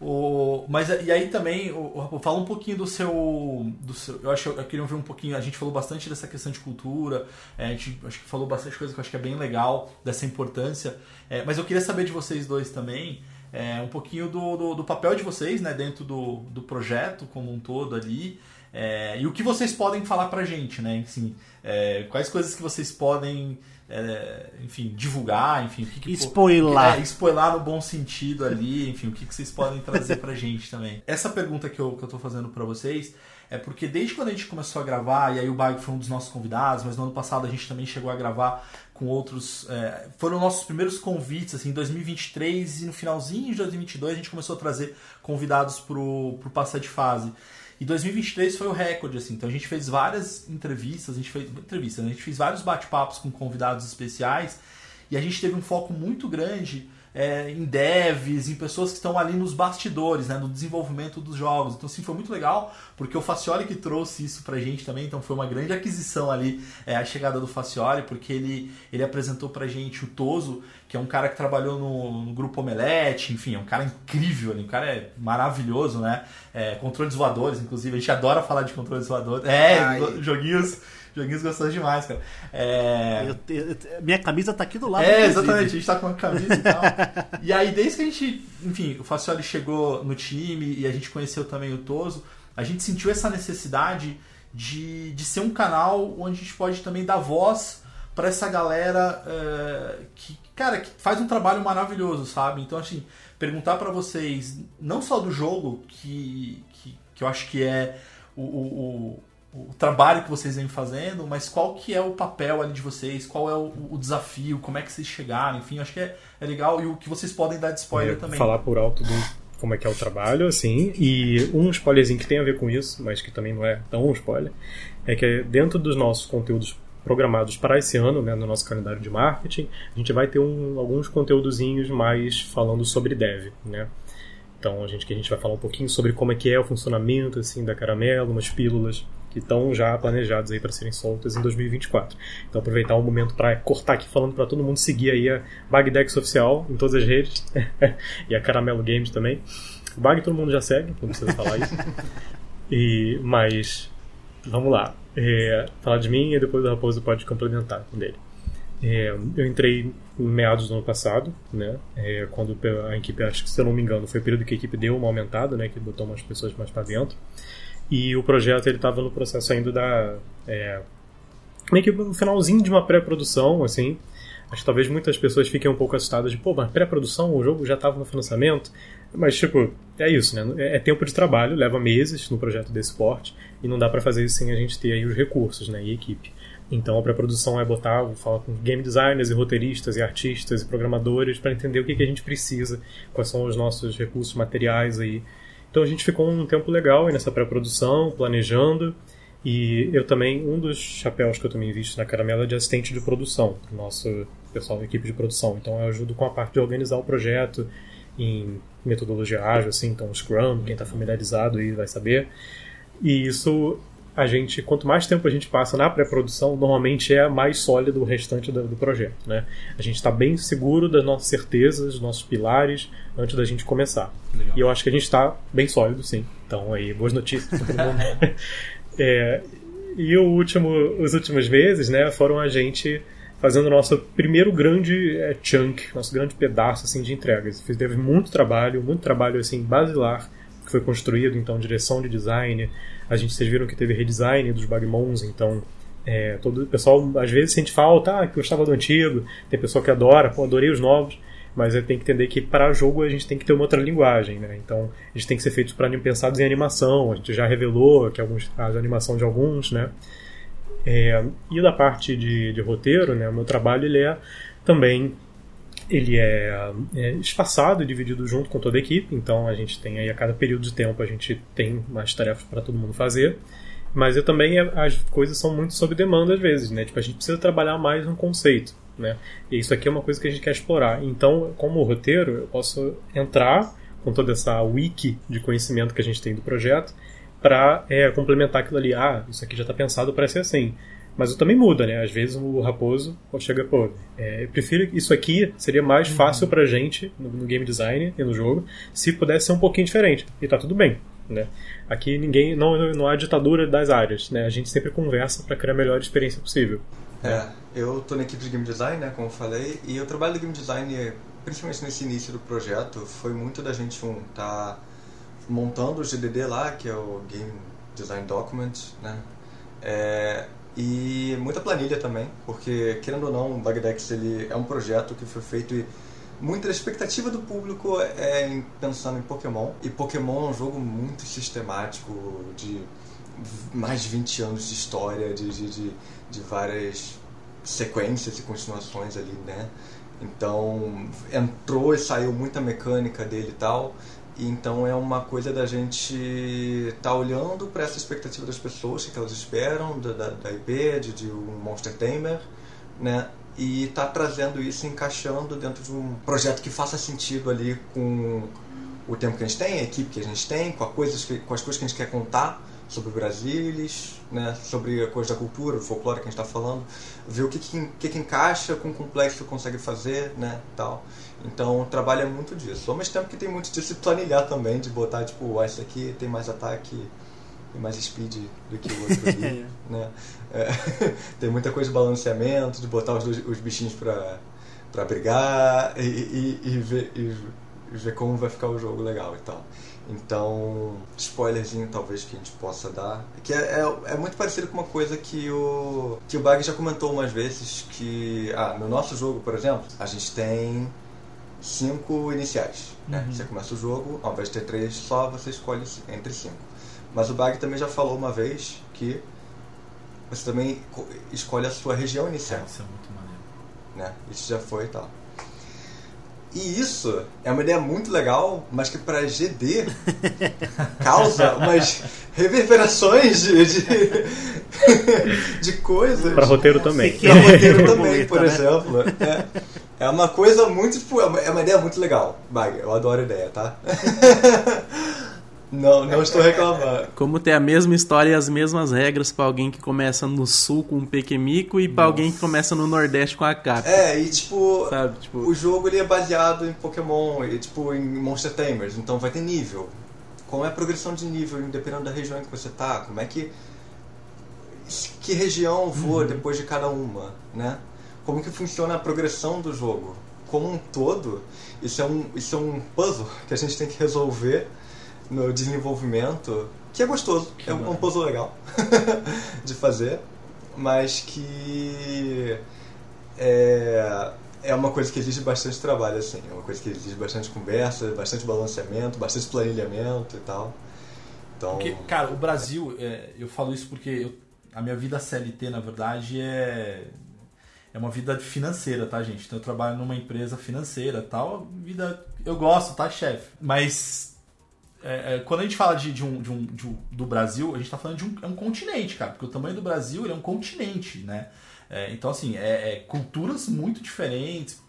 O, mas e aí também, o, o fala um pouquinho do seu, do seu. Eu acho eu queria ouvir um pouquinho. A gente falou bastante dessa questão de cultura, é, a gente acho que falou bastante coisa que eu acho que é bem legal, dessa importância. É, mas eu queria saber de vocês dois também, é, um pouquinho do, do, do papel de vocês, né, dentro do, do projeto como um todo ali. é, e o que vocês podem falar pra gente, né? Assim, é, quais coisas que vocês podem é, enfim, divulgar, enfim, o que, que Spoiler. É, spoiler no bom sentido ali, enfim, o que, que vocês podem trazer pra gente também. Essa pergunta que eu, que eu tô fazendo pra vocês é porque desde quando a gente começou a gravar, e aí o Bag foi um dos nossos convidados, mas no ano passado a gente também chegou a gravar com outros. é, foram nossos primeiros convites, assim, em 2023 e no finalzinho de 2022 a gente começou a trazer convidados pro, pro Passar de Fase. E 2023 foi o recorde, assim. Então a gente fez várias entrevistas, a gente fez entrevistas, né? a gente fez vários bate-papos com convidados especiais e a gente teve um foco muito grande é, em devs, em pessoas que estão ali nos bastidores, né, no desenvolvimento dos jogos. Então, sim, foi muito legal, porque o Facioli que trouxe isso pra gente também, então foi uma grande aquisição ali, é, a chegada do Facioli, porque ele, ele apresentou pra gente o Toso, que é um cara que trabalhou no, no grupo Omelete, enfim, é um cara incrível ali, um cara é maravilhoso, né? É, controles voadores, inclusive, a gente adora falar de controles voadores. É, Ai. joguinhos. Joguinhos gostosos demais, cara. É... Eu- eu- minha camisa tá aqui do lado. É, exatamente, a gente tá com uma camisa e tal. e aí, desde que a gente, enfim, o Facioli chegou no time e a gente conheceu também o Toso, a gente sentiu essa necessidade de, de ser um canal onde a gente pode também dar voz para essa galera é, que, cara, que faz um trabalho maravilhoso, sabe? Então, assim, perguntar para vocês, não só do jogo, que, que, que eu acho que é o, o, o, trabalho que vocês vêm fazendo, mas qual que é o papel ali de vocês, qual é o, o desafio, como é que vocês chegaram, enfim, acho que é, é legal e o que vocês podem dar de spoiler também. Falar por alto do como é que é o trabalho, assim, e um spoilerzinho que tem a ver com isso, mas que também não é tão um spoiler, é que dentro dos nossos conteúdos programados para esse ano, né, no nosso calendário de marketing, a gente vai ter um, alguns conteúdozinhos mais falando sobre dev, né? Então, a gente que a gente vai falar um pouquinho sobre como é que é o funcionamento assim da Caramelo, umas pílulas que estão já planejadas aí para serem soltas em 2024. Então, aproveitar o momento para cortar aqui falando para todo mundo seguir aí a Bagdex oficial em todas as redes e a Caramelo Games também. O Bag todo mundo já segue, não precisa falar isso. E mas vamos lá, É, falar de mim e depois o Raposo pode complementar com dele. É, eu entrei em meados do ano passado, né? É, quando a equipe, acho que se eu não me engano, foi o período que a equipe deu uma aumentada, né? Que botou umas pessoas mais para dentro. E o projeto ele estava no processo ainda da é, meio que no finalzinho de uma pré-produção, assim. Acho que talvez muitas pessoas fiquem um pouco assustadas de, pô, mas pré-produção, o jogo já estava no financiamento. Mas, tipo, é isso, né? É é tempo de trabalho, leva meses no projeto desse porte, e não dá para fazer isso sem a gente ter aí os recursos, né? E equipe. Então a pré-produção é botar, vou falar com game designers e roteiristas e artistas e programadores para entender o que, que a gente precisa, quais são os nossos recursos materiais aí. Então a gente ficou um tempo legal aí nessa pré-produção, planejando, e eu também, um dos chapéus que eu também visto na Caramela é de assistente de produção, para o nosso pessoal da equipe de produção. Então eu ajudo com a parte de organizar o projeto em metodologia ágil, assim, então Scrum, quem está familiarizado aí vai saber. E isso a gente, quanto mais tempo a gente passa na pré-produção, normalmente é mais sólido o restante do, do projeto, né? A gente está bem seguro das nossas certezas, dos nossos pilares antes da gente começar. Legal. E eu acho que a gente está bem sólido, sim. Então aí, boas notícias para todo mundo. É, e o último, os últimos meses, né, foram a gente fazendo o nosso primeiro grande é, chunk, nosso grande pedaço assim de entregas. Fiz teve muito trabalho, muito trabalho assim basilar que foi construído, então direção de design. A gente vocês viram que teve redesign dos Bagmons, então é, todo o pessoal às vezes sente falta, ah, que gostava do antigo. Tem pessoa que adora, pô, adorei os novos. Mas é, tem que entender que para jogo a gente tem que ter uma outra linguagem, né? Então, eles têm que ser feitos para pensados em animação. A gente já revelou que alguns, a animação de alguns, né? É, e da parte de, de roteiro, né? O meu trabalho ele é também ele é, é espaçado e dividido junto com toda a equipe. Então, a gente tem aí a cada período de tempo a gente tem mais tarefas para todo mundo fazer. Mas eu também as coisas são muito sob demanda às vezes, né? Tipo, a gente precisa trabalhar mais um conceito, né? E isso aqui é uma coisa que a gente quer explorar. Então, como roteiro, eu posso entrar com toda essa wiki de conhecimento que a gente tem do projeto para é, complementar aquilo ali. Ah, isso aqui já está pensado para ser assim. Mas eu também muda, né? Às vezes o Raposo chega, pô, é, eu prefiro isso aqui, seria mais fácil pra gente no, no game design e no jogo, se pudesse ser um pouquinho diferente. E tá tudo bem, né? Aqui ninguém, não, não há ditadura das áreas, né? A gente sempre conversa para criar a melhor experiência possível. É, eu tô na equipe de game design, né, como eu falei, e o trabalho do game design, principalmente nesse início do projeto, foi muito da gente um, tá montando o GDD lá, que é o Game Design Document, né, é, E muita planilha também, porque, querendo ou não, o Bagdex ele é um projeto que foi feito e muita expectativa do público é em- pensando em Pokémon. E Pokémon é um jogo muito sistemático, de mais de 20 anos de história, de, de, de, de várias sequências e continuações ali, né? Então entrou e saiu muita mecânica dele e tal. Então é uma coisa da gente tá olhando para essa expectativa das pessoas, o que elas esperam da, da, da IP, de, de um Monster Tamer, né? E tá trazendo isso, encaixando dentro de um projeto que faça sentido ali com o tempo que a gente tem, a equipe que a gente tem, com, a coisas que, com as coisas que a gente quer contar sobre o Brasilis, né, sobre a coisa da cultura, do folclore que a gente está falando, ver o que, que, que, que encaixa com o complexo que consegue fazer, né, tal. Então, trabalha muito disso. Ao mesmo tempo que tem muito de se planilhar também, de botar, tipo, ah, esse aqui tem mais ataque e mais speed do que o outro ali, né. É, tem muita coisa de balanceamento, de botar os, dois, os bichinhos pra, pra brigar e, e, e ver... E, ver como vai ficar o jogo legal e tal. Então, spoilerzinho talvez que a gente possa dar, que é, é, é muito parecido com uma coisa que o que o Bag já comentou umas vezes que ah, no nosso jogo, por exemplo, a gente tem cinco iniciais, né? Você começa o jogo, ao invés de ter três só, você escolhe entre cinco. Mas o Bag também já falou uma vez que você também co- escolhe a sua região inicial Isso é muito maneiro. né? Isso já foi e tal. E isso é uma ideia muito legal, mas que para GD causa umas reverberações de, de, de coisas. Pra roteiro também. Pra roteiro também, por né? exemplo. É, é uma coisa muito. Tipo, é uma, é uma ideia muito legal, Bag. Eu adoro a ideia, tá? Não, não estou reclamando. Como ter a mesma história e as mesmas regras pra alguém que começa no sul com o Pequemico e pra alguém que começa no nordeste com a Cap. É, e tipo, Sabe, tipo, o jogo ele é baseado em Pokémon e tipo em Monster Tamers, então vai ter nível. Como é a progressão de nível, dependendo da região em que você tá, como é que que região for depois de cada uma, né? Como que funciona a progressão do jogo? Como um todo, isso é um isso é um puzzle que a gente tem que resolver no desenvolvimento, que é gostoso, é um, um puzzle legal de fazer, mas que é, é uma coisa que exige bastante trabalho, assim. É uma coisa que exige bastante conversa, bastante balanceamento, bastante planilhamento e tal. Então, Porque, cara, o Brasil, é, eu falo isso porque eu- a minha vida CLT, na verdade, é é uma vida financeira, tá, gente? Então eu trabalho numa empresa financeira, tal, vida eu gosto, tá, chefe? Mas é, é, quando a gente fala de, de um, de um- de um- do Brasil, a gente tá falando de um, é um continente, cara, porque o tamanho do Brasil é um continente, né? É, então, assim, é, é culturas muito diferentes,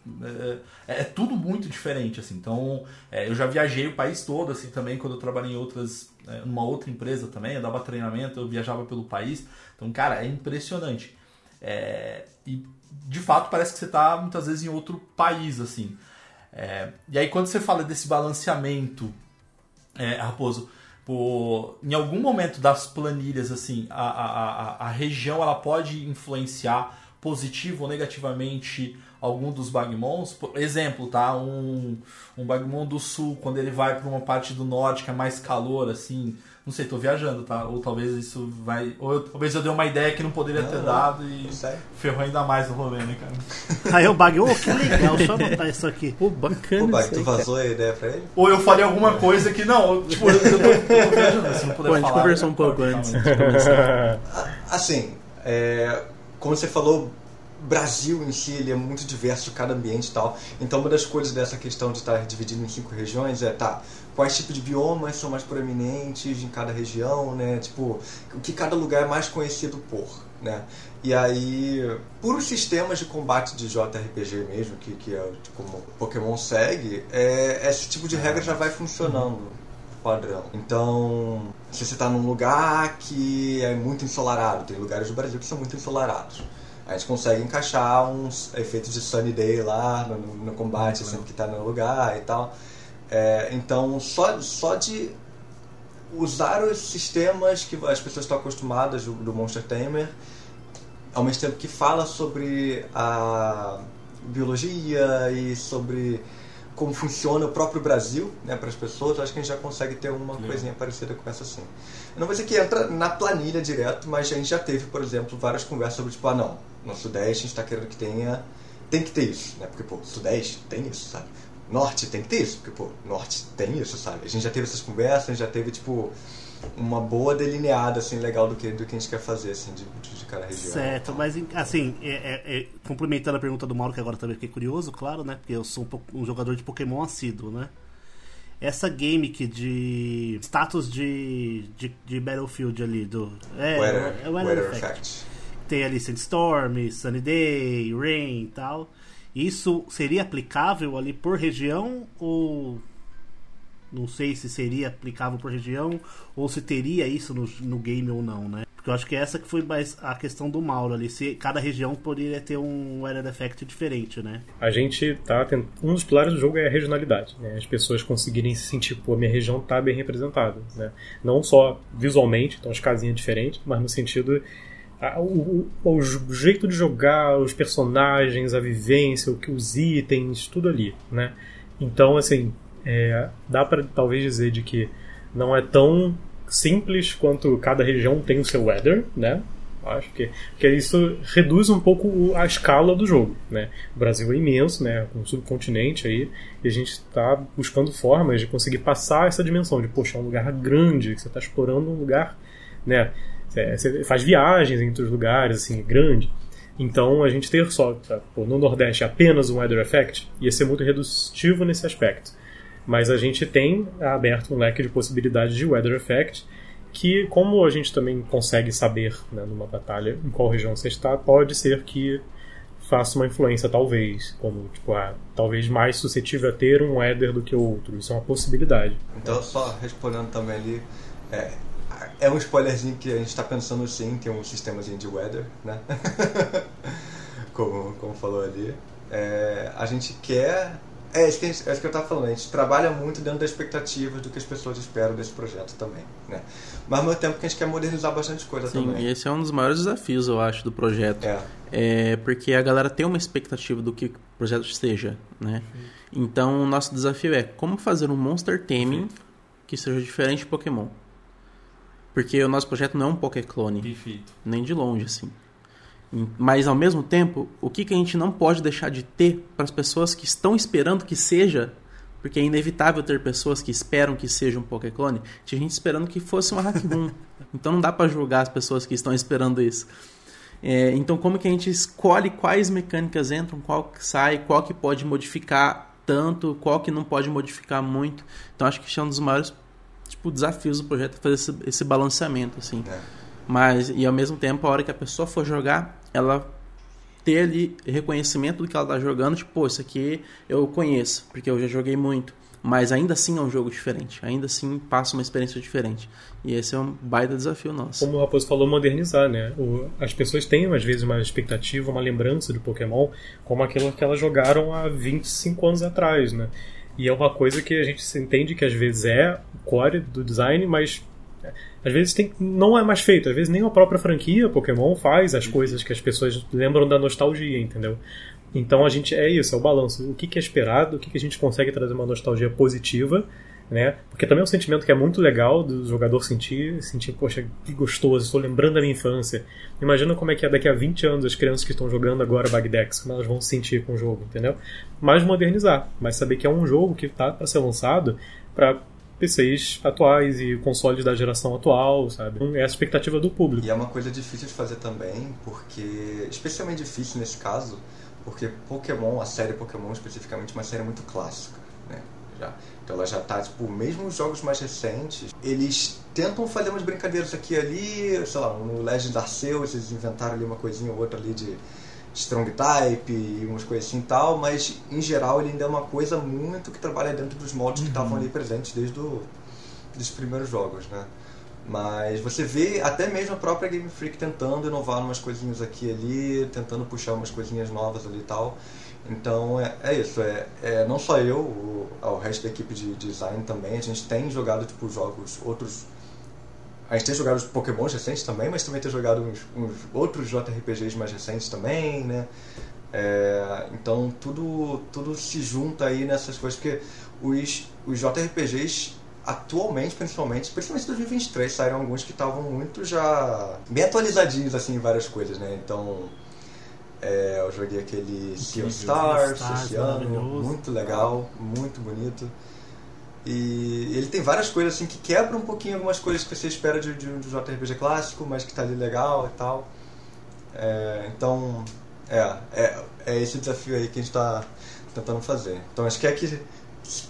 é, é tudo muito diferente, assim. Então, é, eu já viajei o país todo, assim, também, quando eu trabalhei em outras, é, numa outra empresa também, eu dava treinamento, eu viajava pelo país. Então, cara, é impressionante. É, e, de fato, parece que você tá, muitas vezes, em outro país, assim. É, e aí, quando você fala desse balanceamento é, Raposo, pô, em algum momento das planilhas, assim, a, a, a, a região ela pode influenciar positivo ou negativamente algum dos Bagmons? Por exemplo, tá? Um, um Bagmon do sul, quando ele vai para uma parte do norte que é mais calor, assim. Não sei, tô viajando, tá? Ou talvez isso vai. Ou eu- talvez eu dei uma ideia que não poderia Não, ter dado e Sério? ferrou ainda mais o rolê, né, cara? Aí o Bag, ô, que legal, deixa eu anotar isso aqui. pô, bacana Ô, Bag, tu aí, cara. vazou a ideia pra ele? Ou eu falei alguma coisa que não, tipo, eu, eu, tô, eu tô viajando, se não puder Pô, a gente falar. conversou um pouco calma, antes de começar. Assim, é, como você falou, Brasil em si ele é muito diverso, cada ambiente e tal. Então, uma das coisas dessa questão de estar dividido em cinco regiões é, tá, quais tipos de biomas são mais proeminentes em cada região, né? Tipo, o que cada lugar é mais conhecido por, né? E aí, por os sistemas de combate de JRPG mesmo, que, que é como Pokémon segue, é, esse tipo de regra já vai funcionando padrão. Então, se você está num lugar que é muito ensolarado, tem lugares do Brasil que são muito ensolarados. A gente consegue encaixar uns efeitos de Sunny Day lá no, no- no combate, sempre que está no lugar e tal. É, então, só, só de usar os sistemas que as pessoas estão acostumadas do, do Monster Tamer, ao mesmo tempo que fala sobre a biologia e sobre como funciona o próprio Brasil, né, para as pessoas, acho que a gente já consegue ter uma coisinha parecida com essa assim. Não vou dizer que entra na planilha direto, mas a gente já teve, por exemplo, várias conversas sobre tipo, ah, não, no Sudeste a gente está querendo que tenha, tem que ter isso, né? Porque pô, Sudeste tem isso, sabe? Norte tem que ter isso, porque pô, Norte tem isso, sabe? A gente já teve essas conversas, a gente já teve tipo uma boa delineada assim legal do que do que a gente quer fazer assim de, de cada região. Certo, mas assim, é, é- é- complementando a pergunta do Mauro, que agora também fiquei curioso, claro, né? Porque eu sou um, um jogador de Pokémon assíduo, né? Essa gimmick de status de, de, de Battlefield ali, do. É, Weather, é o Weather, weather Effect. effect. Tem ali Sandstorm, Sunny Day, Rain e tal. Isso seria aplicável ali por região ou. Não sei se seria aplicável por região ou se teria isso no, no game ou não, né? Porque eu acho que essa que foi mais a questão do Mauro ali. Se cada região poderia ter um weather effect diferente, né? A gente tá tent... Um dos pilares do jogo é a regionalidade, né? As pessoas conseguirem se sentir, pô, minha região tá bem representada, né? Não só visualmente, então as casinhas diferentes, mas no sentido o, o- o jeito de jogar, os personagens, a vivência, o que os itens, tudo ali, né? Então, assim, é, dá para talvez dizer de que não é tão simples quanto cada região tem o seu weather, né? Acho que, que isso reduz um pouco a escala do jogo, né? O Brasil é imenso, né? Um subcontinente aí, e a gente está buscando formas de conseguir passar essa dimensão de, poxa, é um lugar grande, que você está explorando um lugar, né? Você- Você faz viagens entre os lugares, assim, grande. Então, a gente ter só, tá, pô, no Nordeste, apenas um weather effect ia ser muito redutivo nesse aspecto. Mas a gente tem aberto um leque de possibilidades de weather effect que, como a gente também consegue saber né, numa batalha em qual região você está, pode ser que faça uma influência, talvez, como tipo, ah, talvez mais suscetível a ter um weather do que o outro. Isso é uma possibilidade. Então, só respondendo também ali, é, é um spoilerzinho que a gente está pensando sim, tem um sistemazinho de weather, né? como, como falou ali. É, a gente quer. É isso, que gente, isso que eu estava falando, a gente trabalha muito dentro das expectativas do que as pessoas esperam desse projeto também, né? Mas ao mesmo tempo que a gente quer modernizar bastante coisa Sim, também. e esse é um dos maiores desafios, eu acho, do projeto. É. É, porque a galera tem uma expectativa do que o projeto seja, né? Então, o nosso desafio é como fazer um Monster Taming que seja diferente de Pokémon. Porque o nosso projeto não é um Pokéclone, Perfeito. nem de longe, assim. Mas, ao mesmo tempo, o que, que a gente não pode deixar de ter para as pessoas que estão esperando que seja, porque é inevitável ter pessoas que esperam que seja um Pokéclone, tinha gente esperando que fosse uma Hack Room. então não dá para julgar as pessoas que estão esperando isso. É, então, como que a gente escolhe quais mecânicas entram, qual que sai, qual que pode modificar tanto, qual que não pode modificar muito. Então, acho que esse é um dos maiores tipo, desafios do projeto, é fazer esse, esse balanceamento, assim. É. Mas, e ao mesmo tempo, a hora que a pessoa for jogar, ela ter ali reconhecimento do que ela tá jogando, tipo, pô, isso aqui eu conheço, porque eu já joguei muito. Mas ainda assim é um jogo diferente, ainda assim passa uma experiência diferente. E esse é um baita desafio nosso. Como o Raposo falou, modernizar, né? O- as pessoas têm, às vezes, uma expectativa, uma lembrança do Pokémon como aquilo que elas jogaram há 25 anos atrás, né? E é uma coisa que a gente entende que às vezes é o core do design, mas às vezes tem, não é mais feito. Às vezes nem a própria franquia Pokémon faz as coisas que as pessoas lembram da nostalgia, entendeu? Então a gente é isso, é o balanço. O que, que é esperado, o que, que a gente consegue trazer uma nostalgia positiva, né? Porque também é um sentimento que é muito legal do jogador sentir, sentir, poxa, que gostoso, estou lembrando da minha infância. Imagina como é que é daqui a 20 anos as crianças que estão jogando agora Bagdex, como elas vão se sentir com o jogo, entendeu? Mas modernizar, mas saber que é um jogo que está para ser lançado para PCs atuais e consoles da geração atual, sabe? É a expectativa do público. E é uma coisa difícil de fazer também, porque. Especialmente difícil nesse caso, porque Pokémon, a série Pokémon especificamente, é uma série muito clássica, né? Já. Então ela já tá, tipo, mesmo os jogos mais recentes, eles tentam fazer umas brincadeiras aqui e ali, sei lá, no Legend Arceus eles inventaram ali uma coisinha ou outra ali de Strong Type e umas coisas assim e tal, mas em geral ele ainda é uma coisa muito que trabalha dentro dos moldes que estavam ali presentes desde o, dos primeiros jogos, né? Mas você vê até mesmo a própria Game Freak tentando inovar umas coisinhas aqui e ali, tentando puxar umas coisinhas novas ali e tal. Então é, é isso, é, é não só eu, o, o resto da equipe de design também, a gente tem jogado tipo jogos, outros. A gente tem jogado os Pokémon recentes também, mas também tem jogado uns, uns outros JRPGs mais recentes também, né? É, então tudo, tudo se junta aí nessas coisas, porque os, os JRPGs atualmente, principalmente, principalmente em 2023, saíram alguns que estavam muito já bem atualizadinhos assim, em várias coisas, né? Então é, eu joguei aquele Sea of Stars esse ano, muito legal, muito bonito. E ele tem várias coisas assim que quebram um pouquinho algumas coisas que você espera de, de um JRPG clássico, mas que tá ali legal e tal. É, então, é, é, é esse desafio aí que a gente está tentando fazer. Então, acho que é que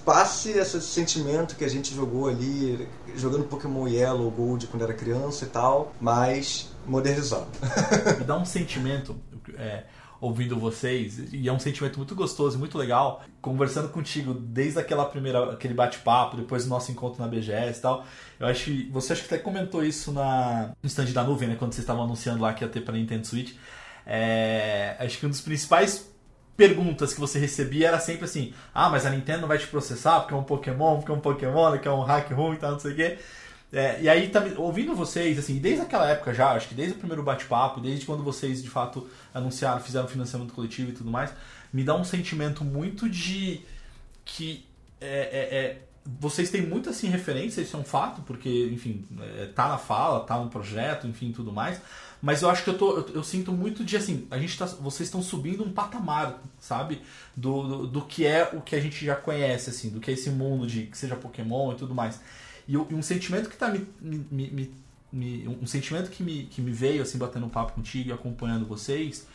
passe esse sentimento que a gente jogou ali, jogando Pokémon Yellow, Gold quando era criança e tal, mas modernizado. me dá um sentimento, é, ouvindo vocês, e é um sentimento muito gostoso, muito legal, conversando contigo desde aquela primeira, aquele bate-papo, depois do nosso encontro na BGS e tal. Eu acho que você acho que até comentou isso na, no stand da nuvem, né, quando vocês estavam anunciando lá que ia ter para Nintendo Switch. É, acho que um dos principais perguntas que você recebia era sempre assim: ah, mas a Nintendo vai te processar porque é um Pokémon, porque é um Pokémon, que é um hack ruim e tal, não sei o quê. É, e aí, tá, ouvindo vocês, assim, desde aquela época já, acho que desde o primeiro bate-papo, desde quando vocês de fato anunciaram, fizeram financiamento coletivo e tudo mais, me dá um sentimento muito de que é, é, é, vocês têm muito assim referência, isso é um fato, porque, enfim, é, tá na fala, tá no projeto, enfim, tudo mais. Mas eu acho que eu, tô, eu, eu sinto muito de assim, a gente tá, vocês estão subindo um patamar, sabe? Do, do, do que é o que a gente já conhece, assim, do que é esse mundo de que seja Pokémon e tudo mais. E, e um sentimento que tá me, me, me- me- um sentimento que me, que me veio assim batendo um papo contigo e acompanhando vocês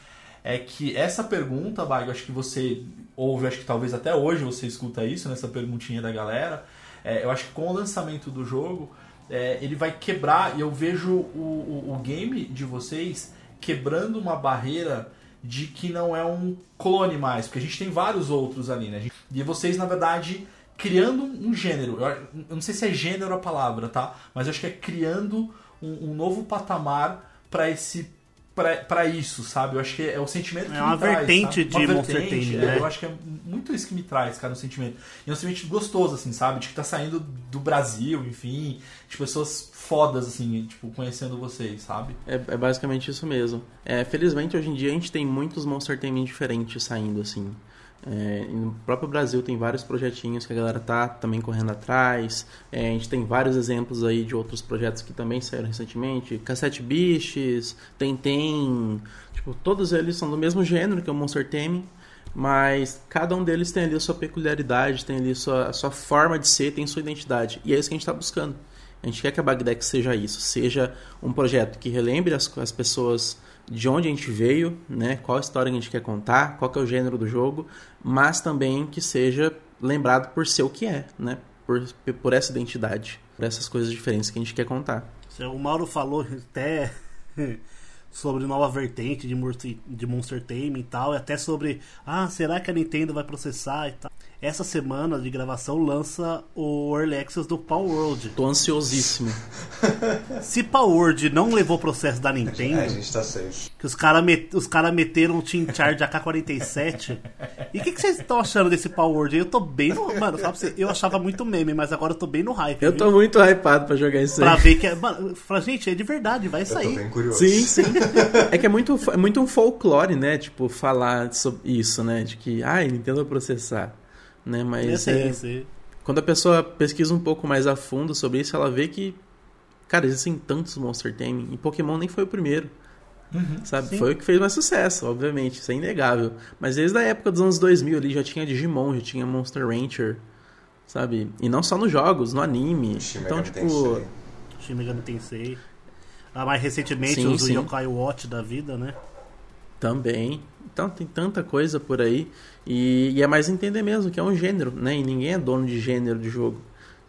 é que essa pergunta, Baigo, acho que você ouve, acho que talvez até hoje você escuta isso nessa perguntinha da galera. É, eu acho que com o lançamento do jogo é, ele vai quebrar e eu vejo o, o, o game de vocês quebrando uma barreira de que não é um clone mais, porque a gente tem vários outros ali, né? E vocês, na verdade, criando um gênero. Eu não sei se é gênero a palavra, tá? Mas eu acho que é criando um, um novo patamar para esse para isso, sabe? Eu acho que é o sentimento que É uma me traz, vertente sabe? de Uma Monster vertente, Tame, é, né? Eu acho que é muito isso que me traz, cara, um sentimento. E é um sentimento gostoso, assim, sabe? De que tá saindo do Brasil, enfim, de pessoas fodas, assim, tipo, conhecendo vocês, sabe? É, é basicamente isso mesmo. É, felizmente, hoje em dia, a gente tem muitos Monster Tame diferentes saindo, assim. É, no próprio Brasil tem vários projetinhos que a galera tá também correndo atrás. É, a gente tem vários exemplos aí de outros projetos que também saíram recentemente. Cassette Biches, Tentem, tipo, todos eles são do mesmo gênero que é o Monster Tame. Mas cada um deles tem ali a sua peculiaridade, tem ali a sua, a sua forma de ser, tem sua identidade. E é isso que a gente está buscando. A gente quer que a Bagdex seja isso, seja um projeto que relembre as, as pessoas de onde a gente veio, né? Qual história que a gente quer contar, qual que é o gênero do jogo, mas também que seja lembrado por ser o que é, né? Por, por essa identidade, por essas coisas diferentes que a gente quer contar. O Mauro falou até sobre nova vertente de Monster, de Monster Tame e tal, e até sobre, ah, será que a Nintendo vai processar e tal. Essa semana de gravação lança o Early Access do Power World. Tô ansiosíssimo. Se Power World não levou processo da Nintendo, É, a gente tá safe. que os caras met, os cara meteram um Team Charge AK-47. E o que, que vocês estão achando desse Power World? Eu tô bem no. Mano, pra você, eu achava muito meme, mas agora eu tô bem no hype. Eu viu? tô muito hypado pra jogar isso aí. Pra ver que é. Mano, fala, gente, é de verdade, vai Eu tô sair. bem curioso. Sim, sim. É que é muito, é muito um folclore, né? Tipo, falar sobre isso, né? De que, ai, Nintendo vai processar. Né? Eu Mas sei, é, eu sei. quando a pessoa pesquisa um pouco mais a fundo sobre isso, ela vê que, cara, existem tantos Monster Tame. E Pokémon nem foi o primeiro. sabe? sim. Foi o que fez mais sucesso, obviamente. Isso é inegável. Mas desde a época dos anos 2000 ali já tinha Digimon, já tinha Monster Rancher. Sabe? E não só nos jogos, no anime. Shin então, tipo. Shin Megami Tensei. Ah, mais recentemente Sim, os sim. Yokai Watch da vida, né? Também. Então tem tanta coisa por aí. E, e é mais entender mesmo que é um gênero, né? E ninguém é dono de gênero de jogo.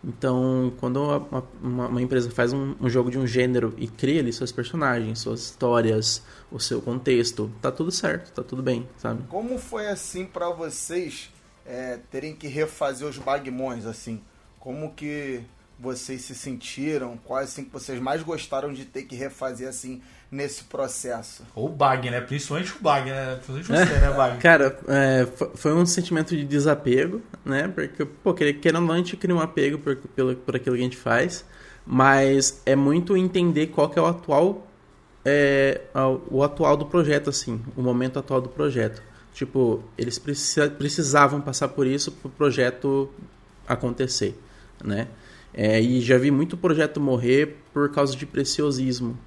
Então, quando uma, uma- uma empresa faz um, um jogo de um gênero e cria ali seus personagens, suas histórias, o seu contexto, tá tudo certo, tá tudo bem, sabe? Como foi assim pra vocês é, terem que refazer os bagmons assim? Como que vocês se sentiram? Quais assim que vocês mais gostaram de ter que refazer assim nesse processo? Ou o Bag, né? Principalmente o Bag, né? Principalmente você, né, Bag? Cara, é, fo- foi um sentimento de desapego, né? Porque, pô, quer- querendo ou não, a gente cria um apego por, pelo, por aquilo que a gente faz, mas é muito entender qual que é o atual, é, o atual do projeto, assim, o momento atual do projeto. Tipo, eles precisa- precisavam passar por isso para o projeto acontecer, né? É, e já vi muito projeto morrer por causa de preciosismo.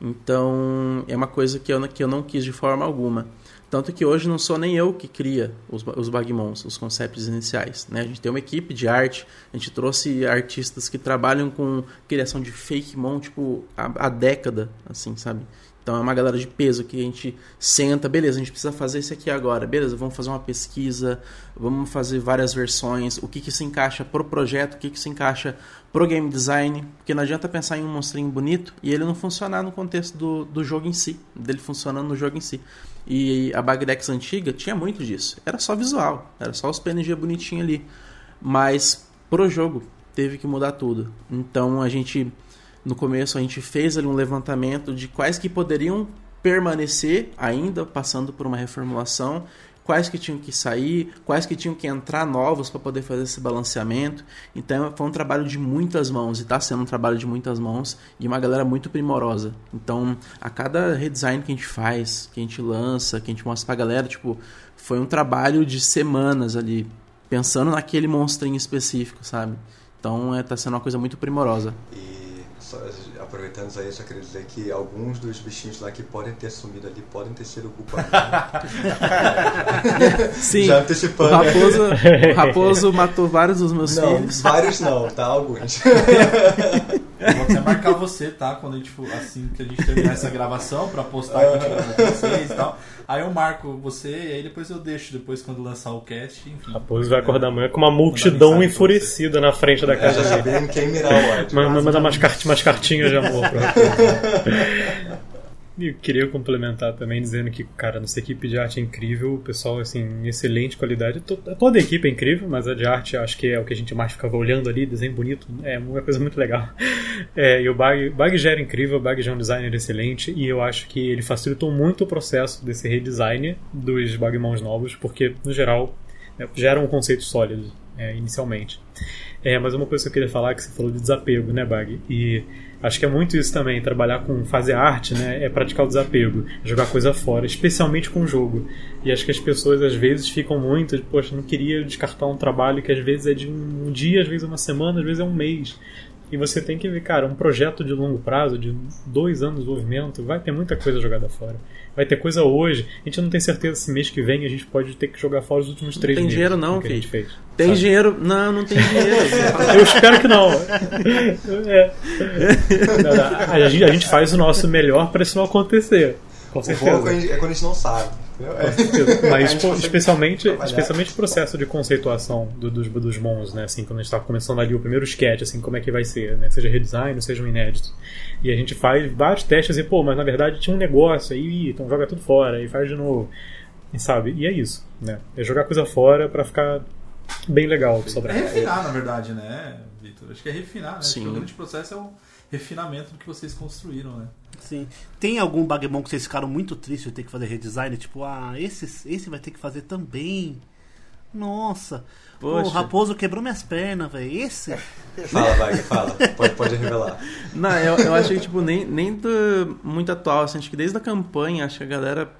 Então, é uma coisa que eu, que eu não quis de forma alguma. Tanto que hoje não sou nem eu que cria os, os Bagmons, os conceitos iniciais. Né? A gente tem uma equipe de arte, a gente trouxe artistas que trabalham com criação de fake mon, tipo, há década, assim, sabe? Então é uma galera de peso que a gente senta, beleza, a gente precisa fazer isso aqui agora, beleza, vamos fazer uma pesquisa, vamos fazer várias versões, o que que se encaixa pro projeto, o que que se encaixa pro game design, porque não adianta pensar em um monstrinho bonito e ele não funcionar no contexto do, do jogo em si, dele funcionando no jogo em si. E a Bagdex antiga tinha muito disso, era só visual, era só os PNG bonitinhos ali, mas pro jogo teve que mudar tudo. Então a gente no começo a gente fez ali um levantamento de quais que poderiam permanecer ainda passando por uma reformulação, quais que tinham que sair, quais que tinham que entrar novos para poder fazer esse balanceamento. Então foi um trabalho de muitas mãos e está sendo um trabalho de muitas mãos e uma galera muito primorosa. Então a cada redesign que a gente faz, que a gente lança, que a gente mostra pra galera, tipo, foi um trabalho de semanas ali pensando naquele monstrinho específico, sabe? Então é, tá sendo uma coisa muito primorosa. E só, aproveitando isso aí, eu só queria dizer que alguns dos bichinhos lá que podem ter sumido ali podem ter sido culpa minha. Sim, Já o antecipando. raposo, o raposo matou vários dos meus Não, filhos. vários não, tá? Alguns. Eu vou até marcar você, tá? Quando a gente for, assim que a gente terminar essa gravação pra postar aqui com vocês e tal. Aí eu marco você e aí depois eu deixo, depois quando lançar o cast, enfim. Raposo vai acordar amanhã com uma multidão pra enfurecida na frente da Eu casa dele. sabia em quem mirar o ódio. Ma- ma- Mandar umas, cart umas cartinhas de amor. E queria complementar também dizendo que, cara, nossa equipe de arte é incrível, o pessoal, assim, excelente qualidade. To- Toda a equipe é incrível, mas a de arte acho que é o que a gente mais ficava olhando ali, desenho bonito, é uma coisa muito legal. É, e o Bag, Bag já era incrível, o Bag já é um designer excelente, e eu acho que ele facilitou muito o processo desse redesign dos Bagmons novos, porque, no geral, né, era um conceito sólido, é, inicialmente. É, mas uma coisa que eu queria falar é que você falou de desapego, né, Bag? E acho que é muito isso também, trabalhar com fazer arte, né, é praticar o desapego, jogar coisa fora, especialmente com o jogo. E acho que as pessoas às vezes ficam muito, de, poxa, não queria descartar um trabalho que às vezes é de um dia, às vezes é uma semana, às vezes é um mês. E você tem que ver, cara, um projeto de longo prazo, de dois anos de desenvolvimento, vai ter muita coisa jogada fora. Vai ter coisa hoje. A gente não tem certeza se mês que vem a gente pode ter que jogar fora os últimos três tem meses. dinheiro não, que a gente fez. Tem sabe? dinheiro? Não, não tem dinheiro. Eu espero que não. É. A, gente, a gente faz o nosso melhor para isso não acontecer. Com O certeza. bom é quando a gente não sabe. É. Mas pô, especialmente, trabalhar. especialmente o processo de conceituação do- dos, dos mons, né? Assim, quando a gente estava começando ali o primeiro sketch, assim, como é que vai ser, né? Seja redesign, seja um inédito. E a gente faz vários testes e, pô, mas na verdade tinha um negócio aí, então joga tudo fora e faz de novo. E sabe? E é isso, né? É jogar coisa fora para ficar bem legal pra É sobrar. refinar, na verdade, né, Vitor? Acho que é refinar, né? Sim. Acho que o grande processo é o refinamento do que vocês construíram, né? Sim. Tem algum Bagmon que vocês ficaram muito tristes de ter que fazer redesign? Tipo, ah, esse, esse vai ter que fazer também. Nossa. Pô, o Poxa. Raposo quebrou minhas pernas, velho. Esse? Fala, Wagner, fala. Pode, pode revelar. Não, eu, eu achei, tipo, nem, nem do, muito atual, assim, acho que desde a campanha, acho que a galera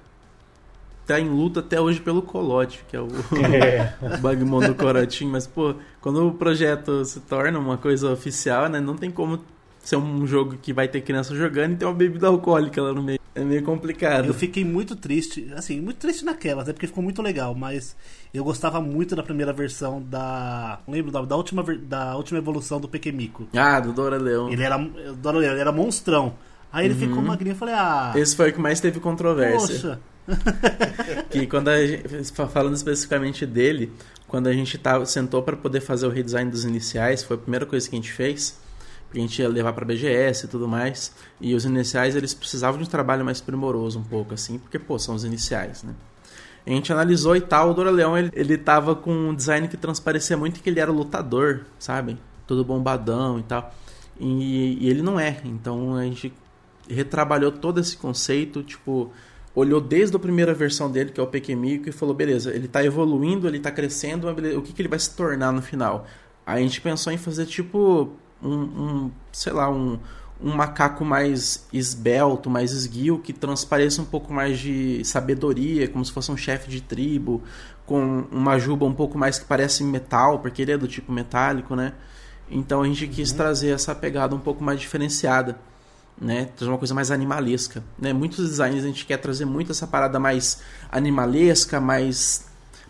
tá em luta até hoje pelo Colote, que é o, É. o Bagmon do Corotinho, mas, pô, quando o projeto se torna uma coisa oficial, né, não tem como ser um jogo que vai ter criança jogando e ter uma bebida alcoólica lá no meio. É meio complicado. Eu fiquei muito triste, assim, muito triste naquela, até porque ficou muito legal, mas eu gostava muito da primeira versão da. Lembro da, da, última, da última evolução do Pequemico. Ah, do Dora Leão. Ele era. eu adoro ele, era monstrão. Aí ele ficou magrinho e falei, ah. Esse foi o que mais teve controvérsia. Poxa. que quando a gente, falando especificamente dele, quando a gente tava, sentou para poder fazer o redesign dos iniciais, foi a primeira coisa que a gente fez, porque a gente ia levar para BGS e tudo mais, e os iniciais eles precisavam de um trabalho mais primoroso um pouco assim, porque pô, são os iniciais, né? A gente analisou e tal, o Dora Leão ele, ele tava com um design que transparecia muito que ele era lutador, sabe? Todo bombadão e tal. E, e ele não é. Então a gente retrabalhou todo esse conceito, tipo, olhou desde a primeira versão dele, que é o Pequemico, e falou, beleza, ele tá evoluindo, ele tá crescendo, o que, que ele vai se tornar no final? Aí a gente pensou em fazer tipo um, um sei lá, um, um macaco mais esbelto, mais esguio, que transpareça um pouco mais de sabedoria, como se fosse um chefe de tribo, com uma juba um pouco mais que parece metal, porque ele é do tipo metálico, né? Então a gente quis trazer essa pegada um pouco mais diferenciada, né? Trazer uma coisa mais animalesca, né? Muitos designs a gente quer trazer muito essa parada mais animalesca, mais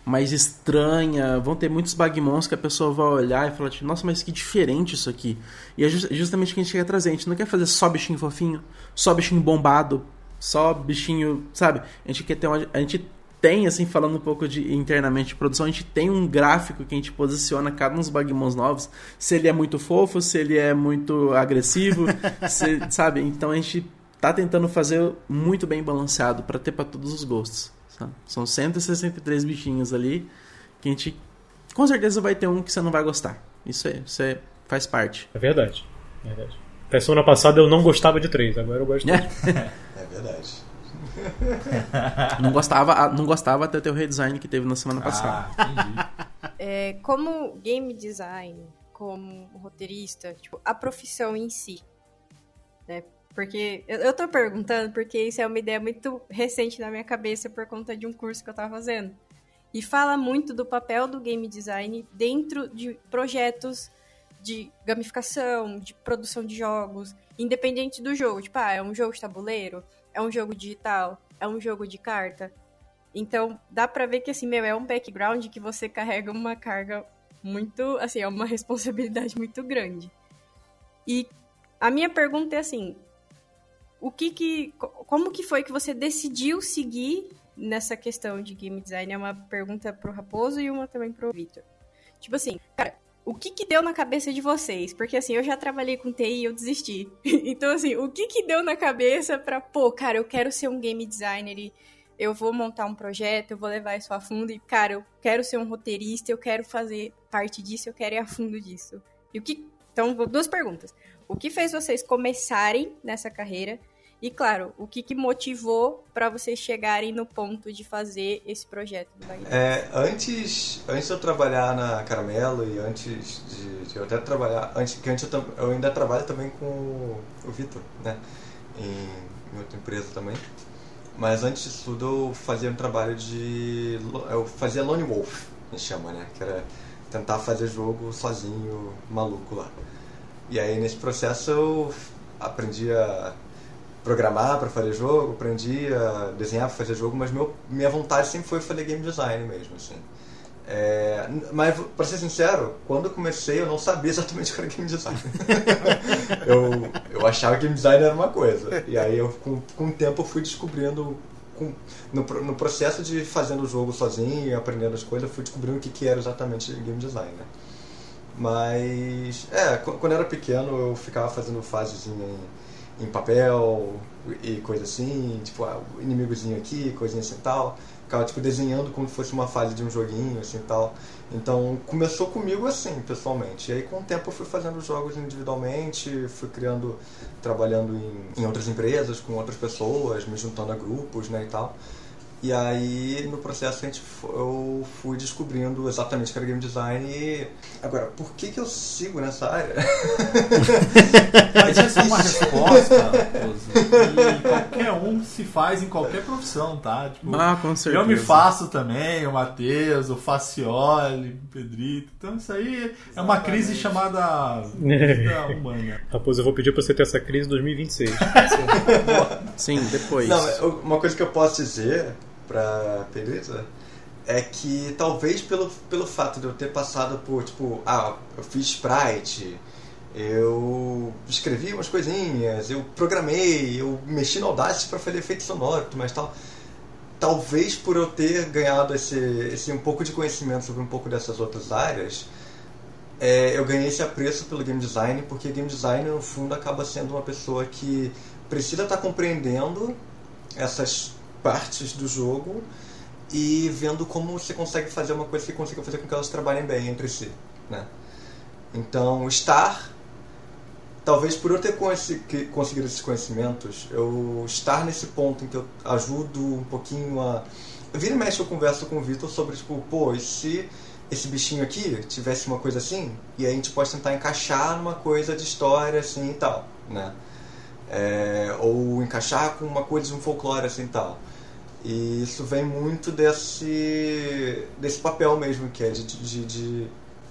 mais estranha. Vão ter muitos bagmons que a pessoa vai olhar e falar tipo, nossa, mas que diferente isso aqui. E é just- justamente o que a gente quer trazer. A gente não quer fazer só bichinho fofinho, só bichinho bombado, só bichinho, sabe? A gente quer ter uma, a gente tem assim falando um pouco de internamente de produção, a gente tem um gráfico que a gente posiciona cada um dos bagmons novos, se ele é muito fofo, se ele é muito agressivo, se- sabe? Então a gente tá tentando fazer muito bem balanceado para ter para todos os gostos. Sabe? São 163 bichinhos ali que a gente com certeza vai ter um que você não vai gostar. Isso aí, isso aí faz parte. É verdade. É verdade. Até semana passada eu não gostava de três, agora eu gosto de três. É verdade. Não gostava, não gostava até ter o redesign que teve na semana passada. Ah, entendi. É, como game design, como roteirista, tipo, a profissão em si, né? Porque eu, eu tô perguntando porque isso é uma ideia muito recente na minha cabeça por conta de um curso que eu tava fazendo. E fala muito do papel do game design dentro de projetos de gamificação, de produção de jogos, independente do jogo. Tipo, ah, é um jogo de tabuleiro, é um jogo digital, é um jogo de carta. Então, dá pra ver que, assim, meu, é um background que você carrega uma carga muito, assim, é uma responsabilidade muito grande. E a minha pergunta é assim, o que que, co- como que foi que você decidiu seguir nessa questão de game design? É uma pergunta pro Raposo e uma também pro Victor. Tipo assim, cara, o que que deu na cabeça de vocês? Porque assim, eu já trabalhei com TI e eu desisti. então assim, o que que deu na cabeça pra, pô, cara, eu quero ser um game designer e eu vou montar um projeto, eu vou levar isso a fundo e, cara, eu quero ser um roteirista, eu quero fazer parte disso, eu quero ir a fundo disso. E o que. Então, duas perguntas. O que fez vocês começarem nessa carreira? E, claro, o que, que motivou pra vocês chegarem no ponto de fazer esse projeto do? É, antes, antes de eu trabalhar na Caramelo e antes de, de eu até trabalhar, antes que antes eu, eu ainda trabalho também com o Vitor, né, em, em outra empresa também. Mas antes disso tudo eu fazia um trabalho de, eu fazia Lone Wolf, gente chama, né, que era tentar fazer jogo sozinho, maluco lá. E aí nesse processo eu aprendi a programar para fazer jogo, aprendi a desenhar para fazer jogo, mas meu, minha vontade sempre foi fazer game design mesmo, assim. É, mas, para ser sincero, quando eu comecei eu não sabia exatamente o que era game design. eu, eu achava que game design era uma coisa. E aí, eu, com, com o tempo, eu fui descobrindo, com- no, no processo de fazendo o jogo sozinho e aprendendo as coisas, eu fui descobrindo o que, que era exatamente game design, né? Mas, é, qu- quando eu era pequeno eu ficava fazendo fasezinha em, em papel e coisa assim, tipo, ah, inimigozinho aqui, coisinha assim e tal. Ficava, tipo, desenhando como se fosse uma fase de um joguinho, assim tal. Então, começou comigo assim, pessoalmente. E aí, com o tempo, eu fui fazendo jogos individualmente, fui criando, trabalhando em, em outras empresas, com outras pessoas, me juntando a grupos, né, e tal. E aí, no processo, a gente, eu fui descobrindo exatamente o que era game design e... Agora, por que que eu sigo nessa área? Mas essa é uma resposta Raposo, que qualquer um se faz em qualquer profissão, tá? Tipo, Ah, com certeza. eu me faço também, o Matheus, o Facioli, o Pedrito. Então isso aí é uma crise chamada vida humana. Raposo, eu vou pedir pra você ter essa crise em 2026. Sim, depois. Não, mas uma coisa que eu posso dizer pra Pedrita é que talvez pelo, pelo fato de eu ter passado por, tipo, ah, eu fiz sprite, eu escrevi umas coisinhas, eu programei, eu mexi no Audacity para fazer efeito sonoro, mas tal. Talvez por eu ter ganhado esse, esse um pouco de conhecimento sobre um pouco dessas outras áreas, é, eu ganhei esse apreço pelo game design, porque game design no fundo acaba sendo uma pessoa que precisa estar compreendendo essas partes do jogo e vendo como você consegue fazer uma coisa que consiga fazer com que elas trabalhem bem entre si, né? Então, estar talvez por eu ter conseguido esses conhecimentos, eu estar nesse ponto em que eu ajudo um pouquinho a vira e mexe eu converso com o Vitor sobre tipo, pô, e se esse bichinho aqui tivesse uma coisa assim, e aí a gente pode tentar encaixar numa coisa de história assim e tal, né? é, ou encaixar com uma coisa de um folclore assim tal. E isso vem muito desse, desse papel mesmo, que é de estar de, de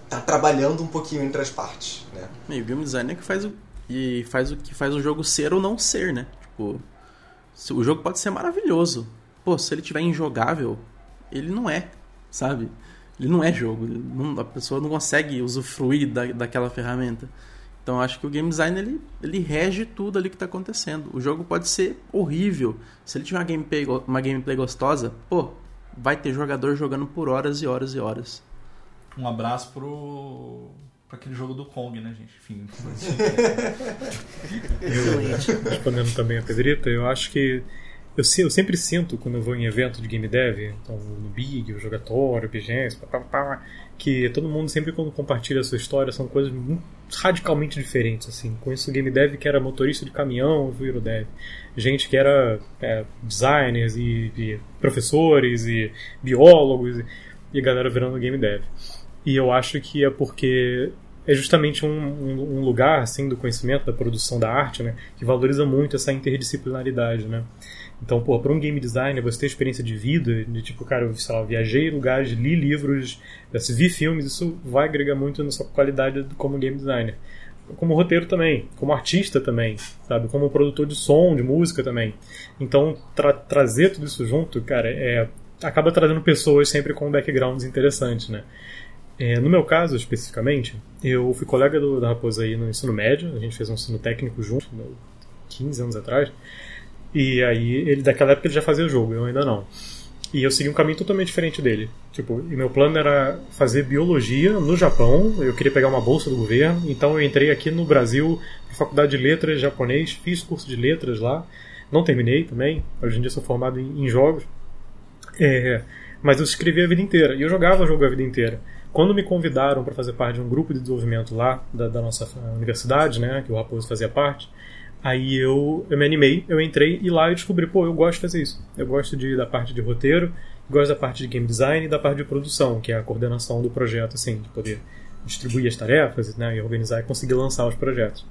tá trabalhando um pouquinho entre as partes. Né? E o game design é que faz o, e faz o que faz o jogo ser ou não ser, né? Tipo, o jogo pode ser maravilhoso. Pô, se ele tiver injogável, ele não é, sabe? Ele não é jogo. não- a pessoa não consegue usufruir da, daquela ferramenta. Então eu acho que o game design ele, ele rege tudo ali que tá acontecendo. O jogo pode ser horrível. Se ele tiver uma gameplay, uma gameplay gostosa, pô, vai ter jogador jogando por horas e horas e horas. Um abraço pro. pra aquele jogo do Kong, né, gente? Enfim. Excelente. Respondendo também a Pedrita, eu acho que eu, eu sempre sinto quando eu vou em evento de game dev, então no Big, o Jogatório, o BGS, pá, pá, pá, que todo mundo sempre quando compartilha a sua história são coisas radicalmente diferentes, assim. Conheço game dev que era motorista de caminhão, viro dev. Gente que era é, designers e, e professores e biólogos e, e a galera virando game dev. E eu acho que é porque é justamente um, um, um lugar assim do conhecimento, da produção da arte, né, que valoriza muito essa interdisciplinaridade, né. Então, pô, para um game designer, você ter experiência de vida, de tipo, cara, eu sei lá, viajei lugares, li livros, vi filmes, isso vai agregar muito na sua qualidade como game designer. Como roteiro também, como artista também, sabe? Como produtor de som, de música também. Então, tra trazer tudo isso junto, cara, é, acaba trazendo pessoas sempre com backgrounds interessantes, né? É, no meu caso, especificamente, eu fui colega do, da Raposa aí no ensino médio, a gente fez um ensino técnico junto, no- 15 anos atrás, e aí, ele daquela época ele já fazia jogo, eu ainda não. E eu segui um caminho totalmente diferente dele. Tipo, e meu plano era fazer biologia no Japão. Eu queria pegar uma bolsa do governo. Então eu entrei aqui no Brasil, na faculdade de letras japonês, fiz curso de letras lá. Não terminei também. Hoje em dia sou formado em, em jogos. É, mas eu escrevi a vida inteira. E eu jogava jogo a vida inteira. Quando me convidaram para fazer parte de um grupo de desenvolvimento lá da, da nossa universidade, né, que o Raposo fazia parte, aí eu, eu me animei, eu entrei e lá eu descobri, pô, eu gosto de fazer isso. Eu gosto de, da parte de roteiro, gosto da parte de game design e da parte de produção, que é a coordenação do projeto, assim, de poder distribuir as tarefas né, e organizar e conseguir lançar os projetos.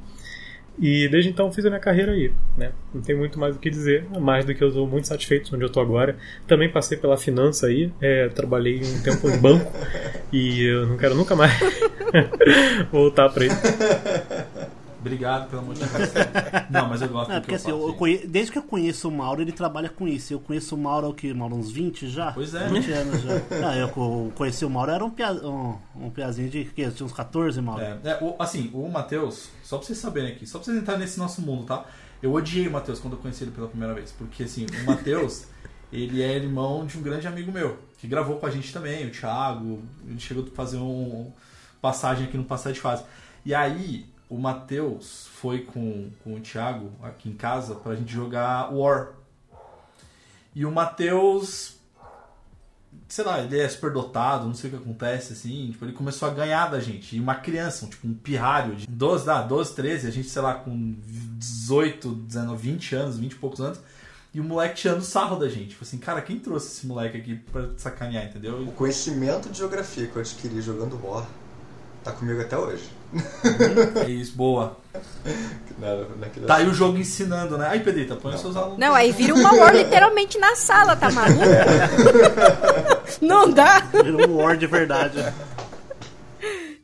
E desde então fiz a minha carreira aí, né? Não tem muito mais o que dizer, mais do que eu estou muito satisfeito onde eu estou agora. Também passei pela finança aí, é, trabalhei um tempo em banco e eu não quero nunca mais voltar para isso. Obrigado pela motivação. Não, mas eu gosto É, do que porque eu assim, eu desde que eu conheço o Mauro, ele trabalha com isso. Eu conheço o Mauro, há o que, Mauro, uns 20 já? Pois é. 20 anos já. Ah, eu co- conheci o Mauro, era um, pia, um, um piazinho de, que, tinha uns 14, Mauro? É, é, o- assim, o Matheus, só pra vocês saberem aqui, só pra vocês entrarem nesse nosso mundo, tá? Eu odiei o Matheus quando eu conheci ele pela primeira vez. Porque, assim, o Matheus, ele é irmão de um grande amigo meu, que gravou com a gente também, o Thiago. Ele chegou a fazer um passagem aqui no Passagem de Fase. E aí, o Matheus foi com, com o Thiago aqui em casa pra gente jogar War. E o Matheus sei lá, ele é super dotado, não sei o que acontece, assim, tipo, ele começou a ganhar da gente. E uma criança, um, tipo, um pirralho de 12, ah, 12, 13, a gente, sei lá, com 18, 19, 20 anos, 20 e poucos anos, e o moleque tirando sarro da gente. Tipo assim, cara, quem trouxe esse moleque aqui pra sacanear, entendeu? O conhecimento de geografia que eu adquiri jogando War tá comigo até hoje. É isso, boa. Na- naquele Tá aí o jogo ensinando, né? Aí, Pedrita, põe os seus alunos. Não, aí vira uma war literalmente na sala, tá maluco? Não dá? Virou um War de verdade.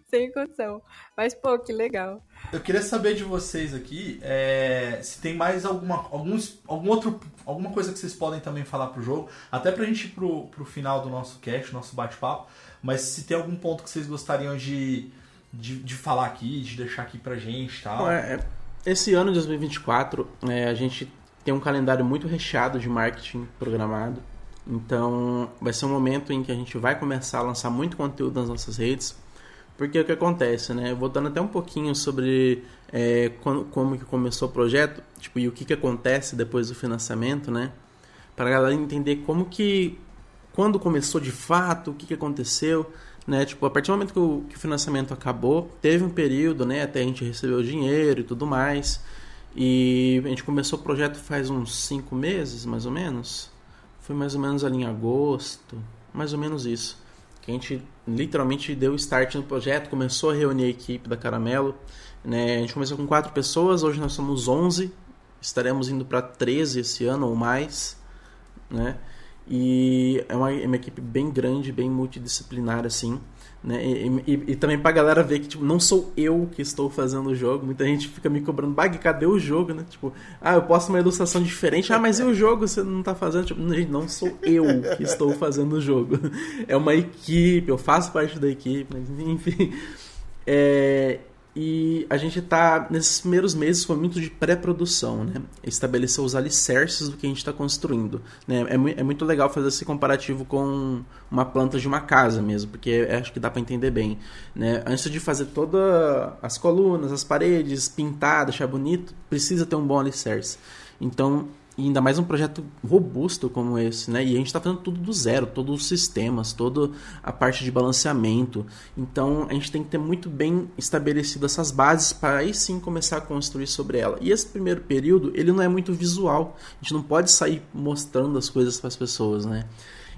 Sem condição. Mas, pô, que legal. Eu queria saber de vocês aqui é, se tem mais alguma, alguns, algum outro, alguma coisa que vocês podem também falar pro jogo, até pra gente ir pro, pro final do nosso cast, nosso bate-papo, mas se tem algum ponto que vocês gostariam de, de, de falar aqui, de deixar aqui pra gente e tal. Bom, é- é- esse ano de 2024, é, a gente tem um calendário muito recheado de marketing programado. Então, vai ser um momento em que a gente vai começar a lançar muito conteúdo nas nossas redes. Porque o que acontece, né? Voltando até um pouquinho sobre é, quando- como que começou o projeto, tipo, e o que, que acontece depois do financiamento, né? Para a galera entender como que quando começou de fato, o que, que aconteceu, né? Tipo, a partir do momento que o, que o financiamento acabou, teve um período, né? Até a gente receber o dinheiro e tudo mais. E a gente começou o projeto faz uns cinco meses, mais ou menos. Foi mais ou menos ali em agosto, mais ou menos isso. Que a gente literalmente deu start no projeto, começou a reunir a equipe da Caramelo. Né? A gente começou com quatro pessoas, hoje nós somos 11 Estaremos indo para 13 esse ano ou mais, né? E é uma, é uma equipe bem grande, bem multidisciplinar, assim. Né? E, e, e também pra galera ver que tipo, não sou eu que estou fazendo o jogo. Muita gente fica me cobrando, Bag, cadê o jogo? Né? Tipo, ah, eu posto uma ilustração diferente. Ah, mas e o jogo você não tá fazendo? Tipo, gente, não sou eu que estou fazendo o jogo. É uma equipe, eu faço parte da equipe, mas enfim. É, e a gente tá, nesses primeiros meses, foi muito de pré-produção, né? Estabelecer os alicerces do que a gente está construindo. Né? É, é muito legal fazer esse comparativo com uma planta de uma casa mesmo, porque acho que dá para entender bem. Né? Antes de fazer todas as colunas, as paredes, pintar, deixar bonito, precisa ter um bom alicerce. Então, e ainda mais um projeto robusto como esse, né? E a gente está fazendo tudo do zero, todos os sistemas, toda a parte de balanceamento. Então a gente tem que ter muito bem estabelecido essas bases para aí sim começar a construir sobre ela. E esse primeiro período, ele não é muito visual. A gente não pode sair mostrando as coisas para as pessoas, né?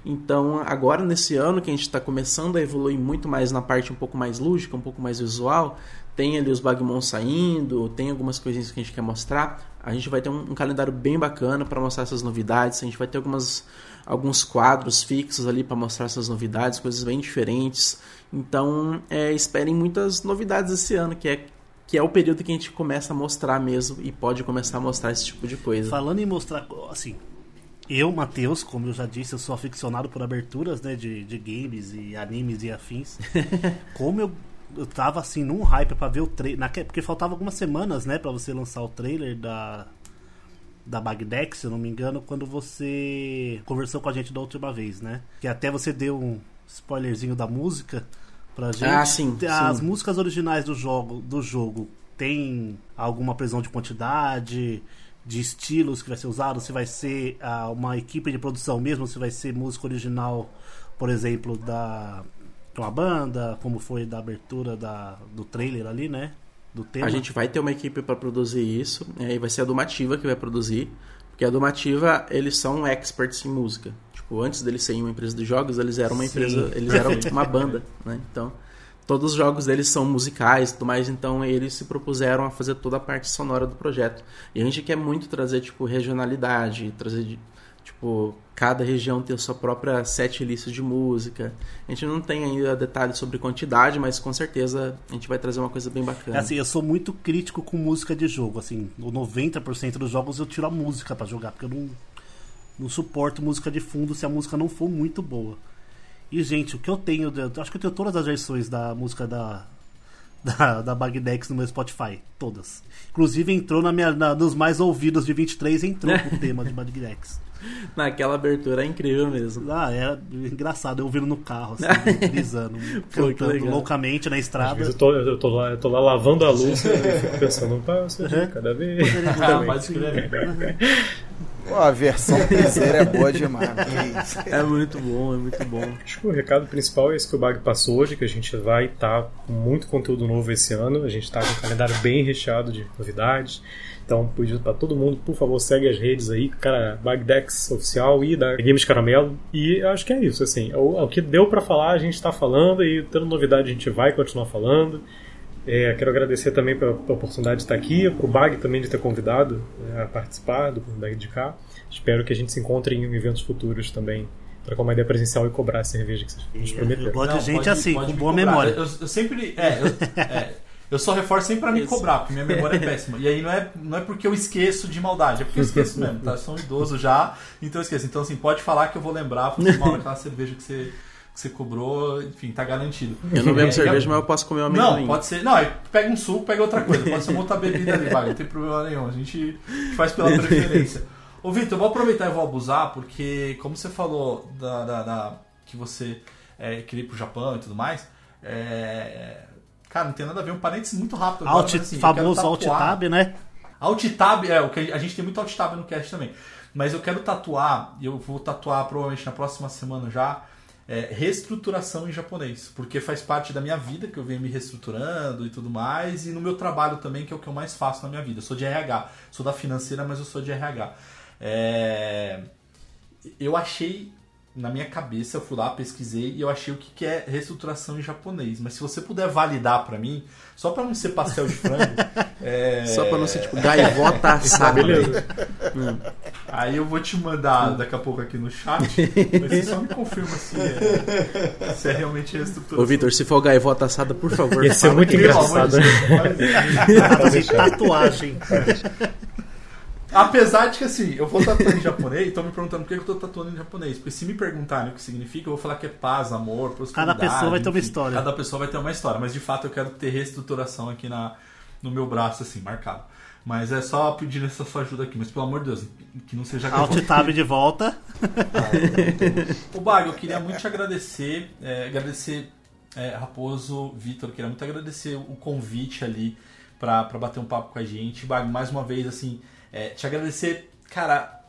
Então, agora nesse ano que a gente está começando a evoluir muito mais na parte um pouco mais lúdica, um pouco mais visual, tem ali os Bagmon saindo, tem algumas coisinhas que a gente quer mostrar. A gente vai ter um, um calendário bem bacana para mostrar essas novidades. A gente vai ter algumas, alguns quadros fixos ali para mostrar essas novidades, coisas bem diferentes. Então, é, esperem muitas novidades esse ano, que é que é o período que a gente começa a mostrar mesmo e pode começar a mostrar esse tipo de coisa. Falando em mostrar, assim, eu, Matheus, como eu já disse, eu sou aficionado por aberturas, né, de, de games e animes e afins. como eu, eu tava, assim, num hype pra ver o trailer, porque faltava algumas semanas, né, pra você lançar o trailer da da Bagdex, se eu não me engano, quando você conversou com a gente da última vez, né? Que até você deu um spoilerzinho da música pra gente. Ah, sim, As sim. músicas originais do jogo, do jogo tem alguma previsão de quantidade, de estilos que vai ser usado? Se vai ser ah, uma equipe de produção mesmo? Se vai ser música original, por exemplo, da de uma banda, como foi da abertura da, do trailer ali, né? Do tema. A gente vai ter uma equipe para produzir isso, e aí vai ser a Domativa que vai produzir, porque a Domativa, eles são experts em música. Tipo, antes deles serem uma empresa de jogos, eles eram uma Sim. empresa, eles eram uma banda, né? Então, todos os jogos deles são musicais e tudo mais, então eles se propuseram a fazer toda a parte sonora do projeto. E a gente quer muito trazer, tipo, regionalidade, trazer, tipo, cada região ter a sua própria set list de música. A gente não tem ainda detalhes sobre quantidade, mas com certeza a gente vai trazer uma coisa bem bacana. É assim, eu sou muito crítico com música de jogo. Assim, o 90% dos jogos eu tiro a música pra jogar, porque eu não, não suporto música de fundo se a música não for muito boa. E, gente, o que eu tenho. eu acho que eu tenho todas as versões da música da. Da, da Bagdex no meu Spotify. Todas. Inclusive entrou na minha, na- nos mais ouvidos de 23, entrou o tema de Bagdex. Naquela abertura é incrível mesmo. Ah, era engraçado, eu ouvindo no carro, assim, brisando, Pô, cantando loucamente na estrada. eu tô, eu tô lá, eu tô lá lavando a luz e eu fico pensando, pá, de cada vez. Ah, pode escrever. Pô, a versão piseira é boa demais. É muito bom, é muito bom. Acho que o recado principal é esse que o Bag passou hoje, que a gente vai estar com muito conteúdo novo esse ano. A gente está com um calendário bem recheado de novidades. Então, pedido para todo mundo, por favor, segue as redes aí, cara, Bagdex oficial e da Games Caramelo. E acho que é isso, assim, o, o que deu para falar a gente está falando e tendo novidade a gente vai continuar falando. É, quero agradecer também pela, pela oportunidade de estar aqui, para o Bag também de ter convidado né, a participar do Bag de cá. Espero que a gente se encontre em eventos futuros também, para uma ideia presencial e cobrar a cerveja que vocês nos prometeram. Eu gosto Não, de gente pode- assim, pode com me boa cobrar. memória. Eu, eu sempre. É, eu, é, eu só reforço sempre pra me Isso. cobrar, porque minha memória é péssima. E aí não é, não é porque eu esqueço de maldade, é porque eu esqueço mesmo, tá? Eu sou um idoso já, então eu esqueço. Então, assim, pode falar que eu vou lembrar, foi uma hora aquela cerveja que você, que você cobrou, enfim, tá garantido. Eu não bebo É, cerveja, e- mas eu posso comer um amendoim. Não, pode ser. Não, aí pega um suco, pega outra coisa. Pode ser uma outra bebida ali, vai, não tem problema nenhum. A gente faz pela preferência. Ô, Vitor, eu vou aproveitar e vou abusar, porque como você falou da, da- da- que você é, queria ir pro Japão e tudo mais, é, cara, não tem nada a ver, um parênteses muito rápido agora, Alt, mas, assim, famoso quero Alt tatuar- Tab, né? Alt Tab, é, o que a gente tem muito Alt Tab no cast também. Mas eu quero tatuar, e eu vou tatuar provavelmente na próxima semana já, é, reestruturação em japonês. Porque faz parte da minha vida, que eu venho me reestruturando e tudo mais, e no meu trabalho também, que é o que eu mais faço na minha vida. Eu sou de RH, sou da financeira, mas eu sou de RH. É, Eu achei na minha cabeça, eu fui lá, pesquisei e eu achei o que, que é reestruturação em japonês. Mas se você puder validar pra mim, só pra não ser pastel de frango. é... Só pra não ser tipo gaivota assada. Beleza. Aí eu vou te mandar daqui a pouco aqui no chat, mas você só me confirma se é, se é realmente reestruturação. Ô, Vitor, se for gaivota assada, por favor. Ia ser muito de engraçado. Fazer tatuagem. Apesar de que assim, eu vou tatuar em japonês, estão me perguntando por que eu tô tatuando em japonês. Porque se me perguntarem o que significa, eu vou falar que é paz, amor, prosperidade. Cada pessoa vai ter uma enfim, história. Cada pessoa vai ter uma história. Mas de fato eu quero ter reestruturação aqui na, no meu braço, assim, marcado. Mas é só pedir essa sua ajuda aqui. Mas pelo amor de Deus, que não seja Alt tab de volta. Ô Bag, eu queria muito te agradecer, é, agradecer é, Raposo, Vitor, queria muito agradecer o convite ali pra bater um papo com a gente. Bag, mais uma vez, assim, é, te agradecer, cara,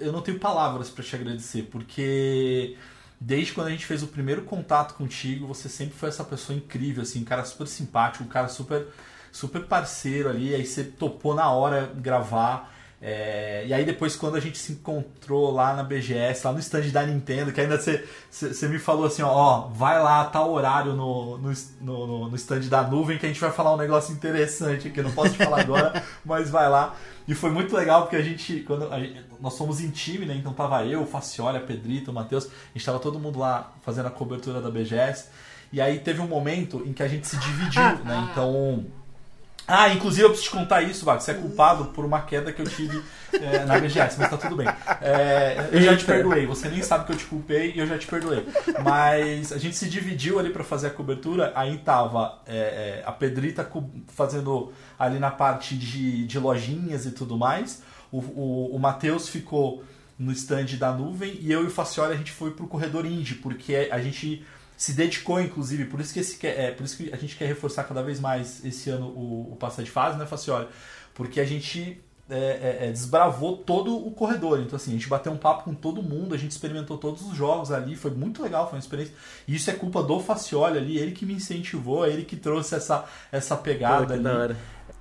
eu não tenho palavras pra te agradecer, porque desde quando a gente fez o primeiro contato contigo, você sempre foi essa pessoa incrível, assim, um cara super simpático, um cara super, super parceiro ali, aí você topou na hora gravar. É, e aí depois quando a gente se encontrou lá na BGS, lá no stand da Nintendo, que ainda você, me falou assim, ó, ó, vai lá, tal horário no, no, no, no stand da nuvem que a gente vai falar um negócio interessante aqui, eu não posso te falar agora, mas vai lá. E foi muito legal porque a gente, quando a gente- nós somos em time, né? Então tava eu, o Facioli, a Pedrito, o Matheus, a gente tava todo mundo lá fazendo a cobertura da BGS. E aí teve um momento em que a gente se dividiu, né? Então. Ah, inclusive eu preciso te contar isso, Vago. Você é culpado por uma queda que eu tive é, na BGS, mas tá tudo bem. É, eu já te perdoei, você nem sabe que eu te culpei e eu já te perdoei. Mas a gente se dividiu ali pra fazer a cobertura, aí tava é, é, a Pedrita fazendo ali na parte de, de lojinhas e tudo mais, o, o, o Matheus ficou no stand da nuvem e eu e o Facioli a gente foi pro corredor indie, porque a gente se dedicou, inclusive, por isso que esse é, por isso que a gente quer reforçar cada vez mais esse ano o, o passar de fase, né, Facioli? Porque a gente é, é, é, desbravou todo o corredor. Então, assim, a gente bateu um papo com todo mundo, a gente experimentou todos os jogos ali, foi muito legal, foi uma experiência. E isso é culpa do Facioli ali, ele que me incentivou, ele que trouxe essa, essa Pô, pegada que ali. da hora.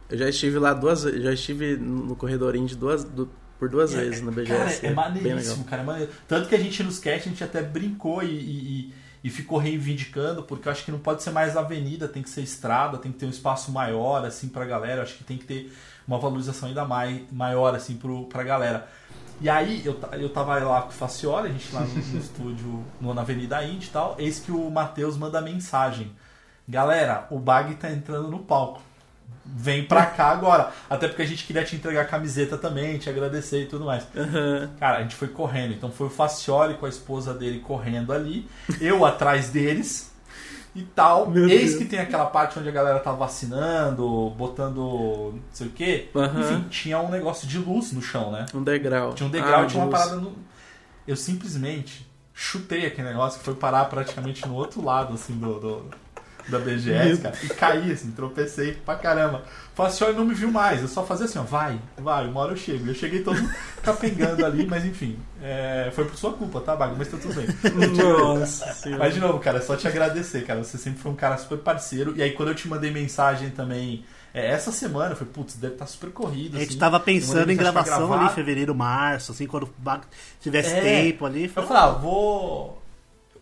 Eu já estive lá duas vezes, já estive no corredor indie duas, du- por duas vezes na BGS. Cara, é legal. maneiríssimo, cara. É maneiro. Tanto que a gente nos cast, a gente até brincou e, e- e- ficou reivindicando, porque eu acho que não pode ser mais avenida, tem que ser estrada, tem que ter um espaço maior, assim, pra galera. Eu acho que tem que ter uma valorização ainda mai, maior, assim, pro, pra galera. E aí, eu, eu tava lá com o Facioli, a gente lá no, no estúdio, no, na Avenida Indy e tal, eis que o Matheus manda mensagem. Galera, o Bag tá entrando no palco. Vem pra cá agora. Até porque a gente queria te entregar a camiseta também, te agradecer e tudo mais. Aham. Cara, a gente foi correndo. Então foi o Facioli com a esposa dele correndo ali, eu atrás deles e tal. Meu Eis Deus. que tem aquela parte onde a galera tá vacinando, botando não sei o quê. Aham. Enfim, tinha um negócio de luz no chão, né? Um degrau. Tinha um degrau, Ah, tinha uma luz. parada no. Eu simplesmente chutei aquele negócio que foi parar praticamente no outro lado, assim, do. do- da BGS, cara, e caí, assim, tropecei pra caramba. Facioli não me viu mais, eu só fazia assim, ó, vai, vai, uma hora eu chego. Eu cheguei todo capengando ali, mas enfim, é, foi por sua culpa, tá, Bago? Mas tá tudo bem. Nossa senhora. Mas de novo, cara, é só te agradecer, cara. Você sempre foi um cara super parceiro. E aí, quando eu te mandei mensagem também, é, essa semana, eu falei, putz, deve estar super corrido. A gente assim. tava pensando em gravação ali em fevereiro, março, assim, quando tivesse É. tempo ali. Eu falei, ah, vou.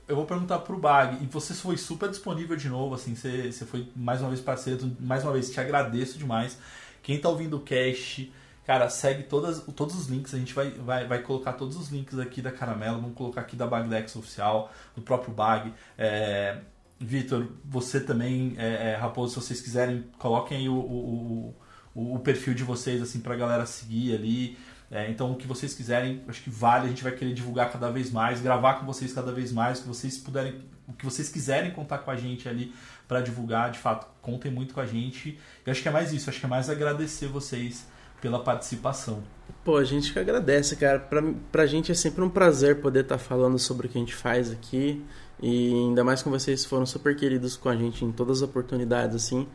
Eu vou perguntar pro Bag. E você foi super disponível de novo, assim. Você, você foi mais uma vez parceiro. Mais uma vez, te agradeço demais. Quem tá ouvindo o cast, cara, segue todas, todos os links. A gente vai, vai, vai colocar todos os links aqui da Caramelo. Vamos colocar aqui da Bagdex Oficial, do próprio Bag. É, Vitor, você também, é, é, Raposo, se vocês quiserem, coloquem aí o, o, o, o perfil de vocês, assim, pra galera seguir ali. É, então, o que vocês quiserem, acho que vale. A gente vai querer divulgar cada vez mais, gravar com vocês cada vez mais. O que vocês puderem, o que vocês quiserem contar com a gente ali para divulgar, de fato, contem muito com a gente. E acho que é mais isso. Acho que é mais agradecer vocês pela participação. Pô, a gente que agradece, cara. Pra, pra gente é sempre um prazer poder estar falando sobre o que a gente faz aqui. E ainda mais com vocês foram super queridos com a gente em todas as oportunidades, assim.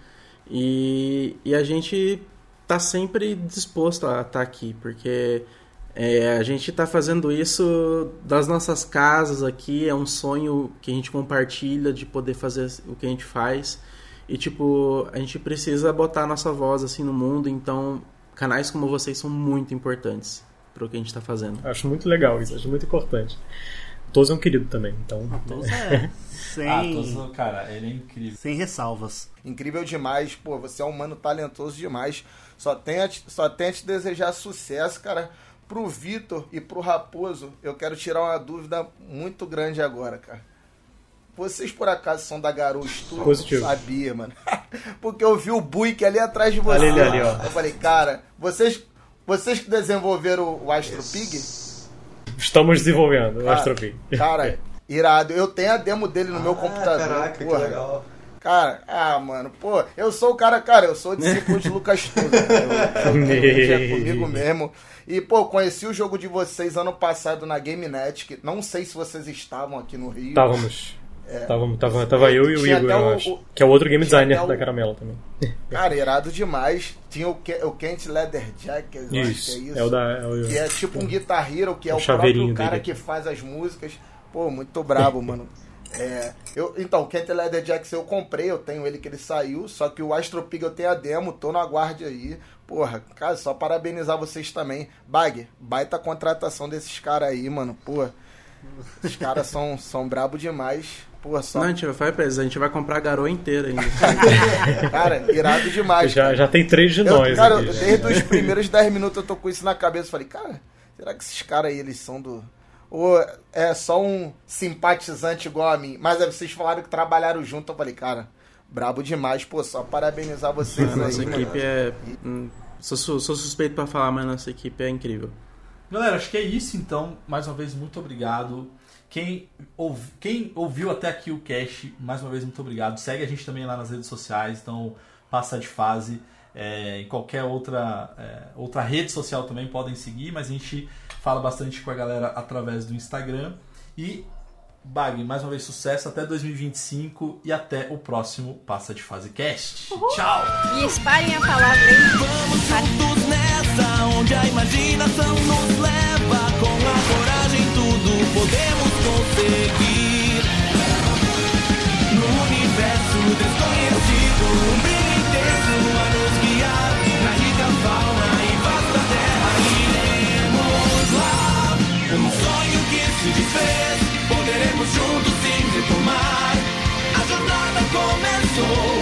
E, e a gente tá sempre disposto a estar aqui, porque é, a gente tá fazendo isso das nossas casas aqui. É um sonho que a gente compartilha de poder fazer o que a gente faz. E, tipo, a gente precisa botar a nossa voz, assim, no mundo. Então, canais como vocês são muito importantes para o que a gente está fazendo. Acho muito legal isso, acho muito importante. Toso é um querido também, então. Todos é. Sem, Ah, Toso, cara, ele é incrível. sem ressalvas. Incrível demais, pô, você é um mano talentoso demais. Só tem a te, só tem a te desejar sucesso, cara. Pro Vitor e pro Raposo, eu quero tirar uma dúvida muito grande agora, cara. Vocês por acaso são da Garou Studio? Positivo. Sabia, mano. Porque eu vi o Buick ali atrás de você. Ali, ali, ali, ó. Eu falei, cara, vocês, vocês que desenvolveram o Astro Pig? Estamos desenvolvendo o Cara, Astro Pig. Cara, irado. Eu tenho a demo dele no meu Ah, computador. Caraca, que porra. legal. Cara, ah, mano, pô, eu sou o cara, cara, eu sou discípulo de Lucas Tudo. É comigo mesmo. E, pô, conheci o jogo de vocês ano passado na GameNet, que não sei se vocês estavam aqui no Rio. Estávamos. Tava, tava, tava eu e o Igor, eu o- acho. o- Que é o outro game designer até da o- Caramelo também. Cara, irado demais. Tinha o, Ke- o Kent Leather Jacket, eu acho que é Isso. isso. É o da. É o, Que é tipo um Guitar Hero, que é O o, próprio cara dele. que faz as músicas. Pô, muito brabo, mano. É, eu, então, o Kent Leather Jackson eu comprei, eu tenho ele que ele saiu, só que o Astro Pig eu tenho a demo, tô no aguarde aí. Porra, cara, só parabenizar vocês também. Bag, baita contratação desses caras aí, mano. Pô, esses caras são, são brabo demais. Pô, só. Não, a gente vai a gente vai comprar a garoa inteira ainda. Cara, irado demais. já, cara. já tem três de Eu, nós cara, aqui. desde os primeiros 10 minutos eu tô com isso na cabeça. Falei, cara, será que esses caras aí eles são do. Ou é só um simpatizante igual a mim? Mas aí vocês falaram que trabalharam junto. Eu falei, cara, brabo demais. Pô, só parabenizar vocês aí. nossa mano. equipe é. hum, Sou, sou suspeito pra falar, mas nossa equipe é incrível. Galera, acho que é isso então. Mais uma vez, muito obrigado. Quem, ouv- quem ouviu até aqui o cast, mais uma vez, muito obrigado. Segue a gente também lá nas redes sociais, então passa de fase. É, em qualquer outra, é, outra rede social também podem seguir, mas a gente fala bastante com a galera através do Instagram. E Bag, mais uma vez sucesso até 2025 e até o próximo Passa de Fase Cast. Uhul. Tchau! E espalhem a palavra. Vamos juntos nessa, onde a imaginação nos leva. Com a coragem, tudo podemos conseguir. No universo desconhecido, um brilho intenso a nos guiar na rica fauna. Um sonho que se desfez, poderemos juntos sim retomar. A jornada começou.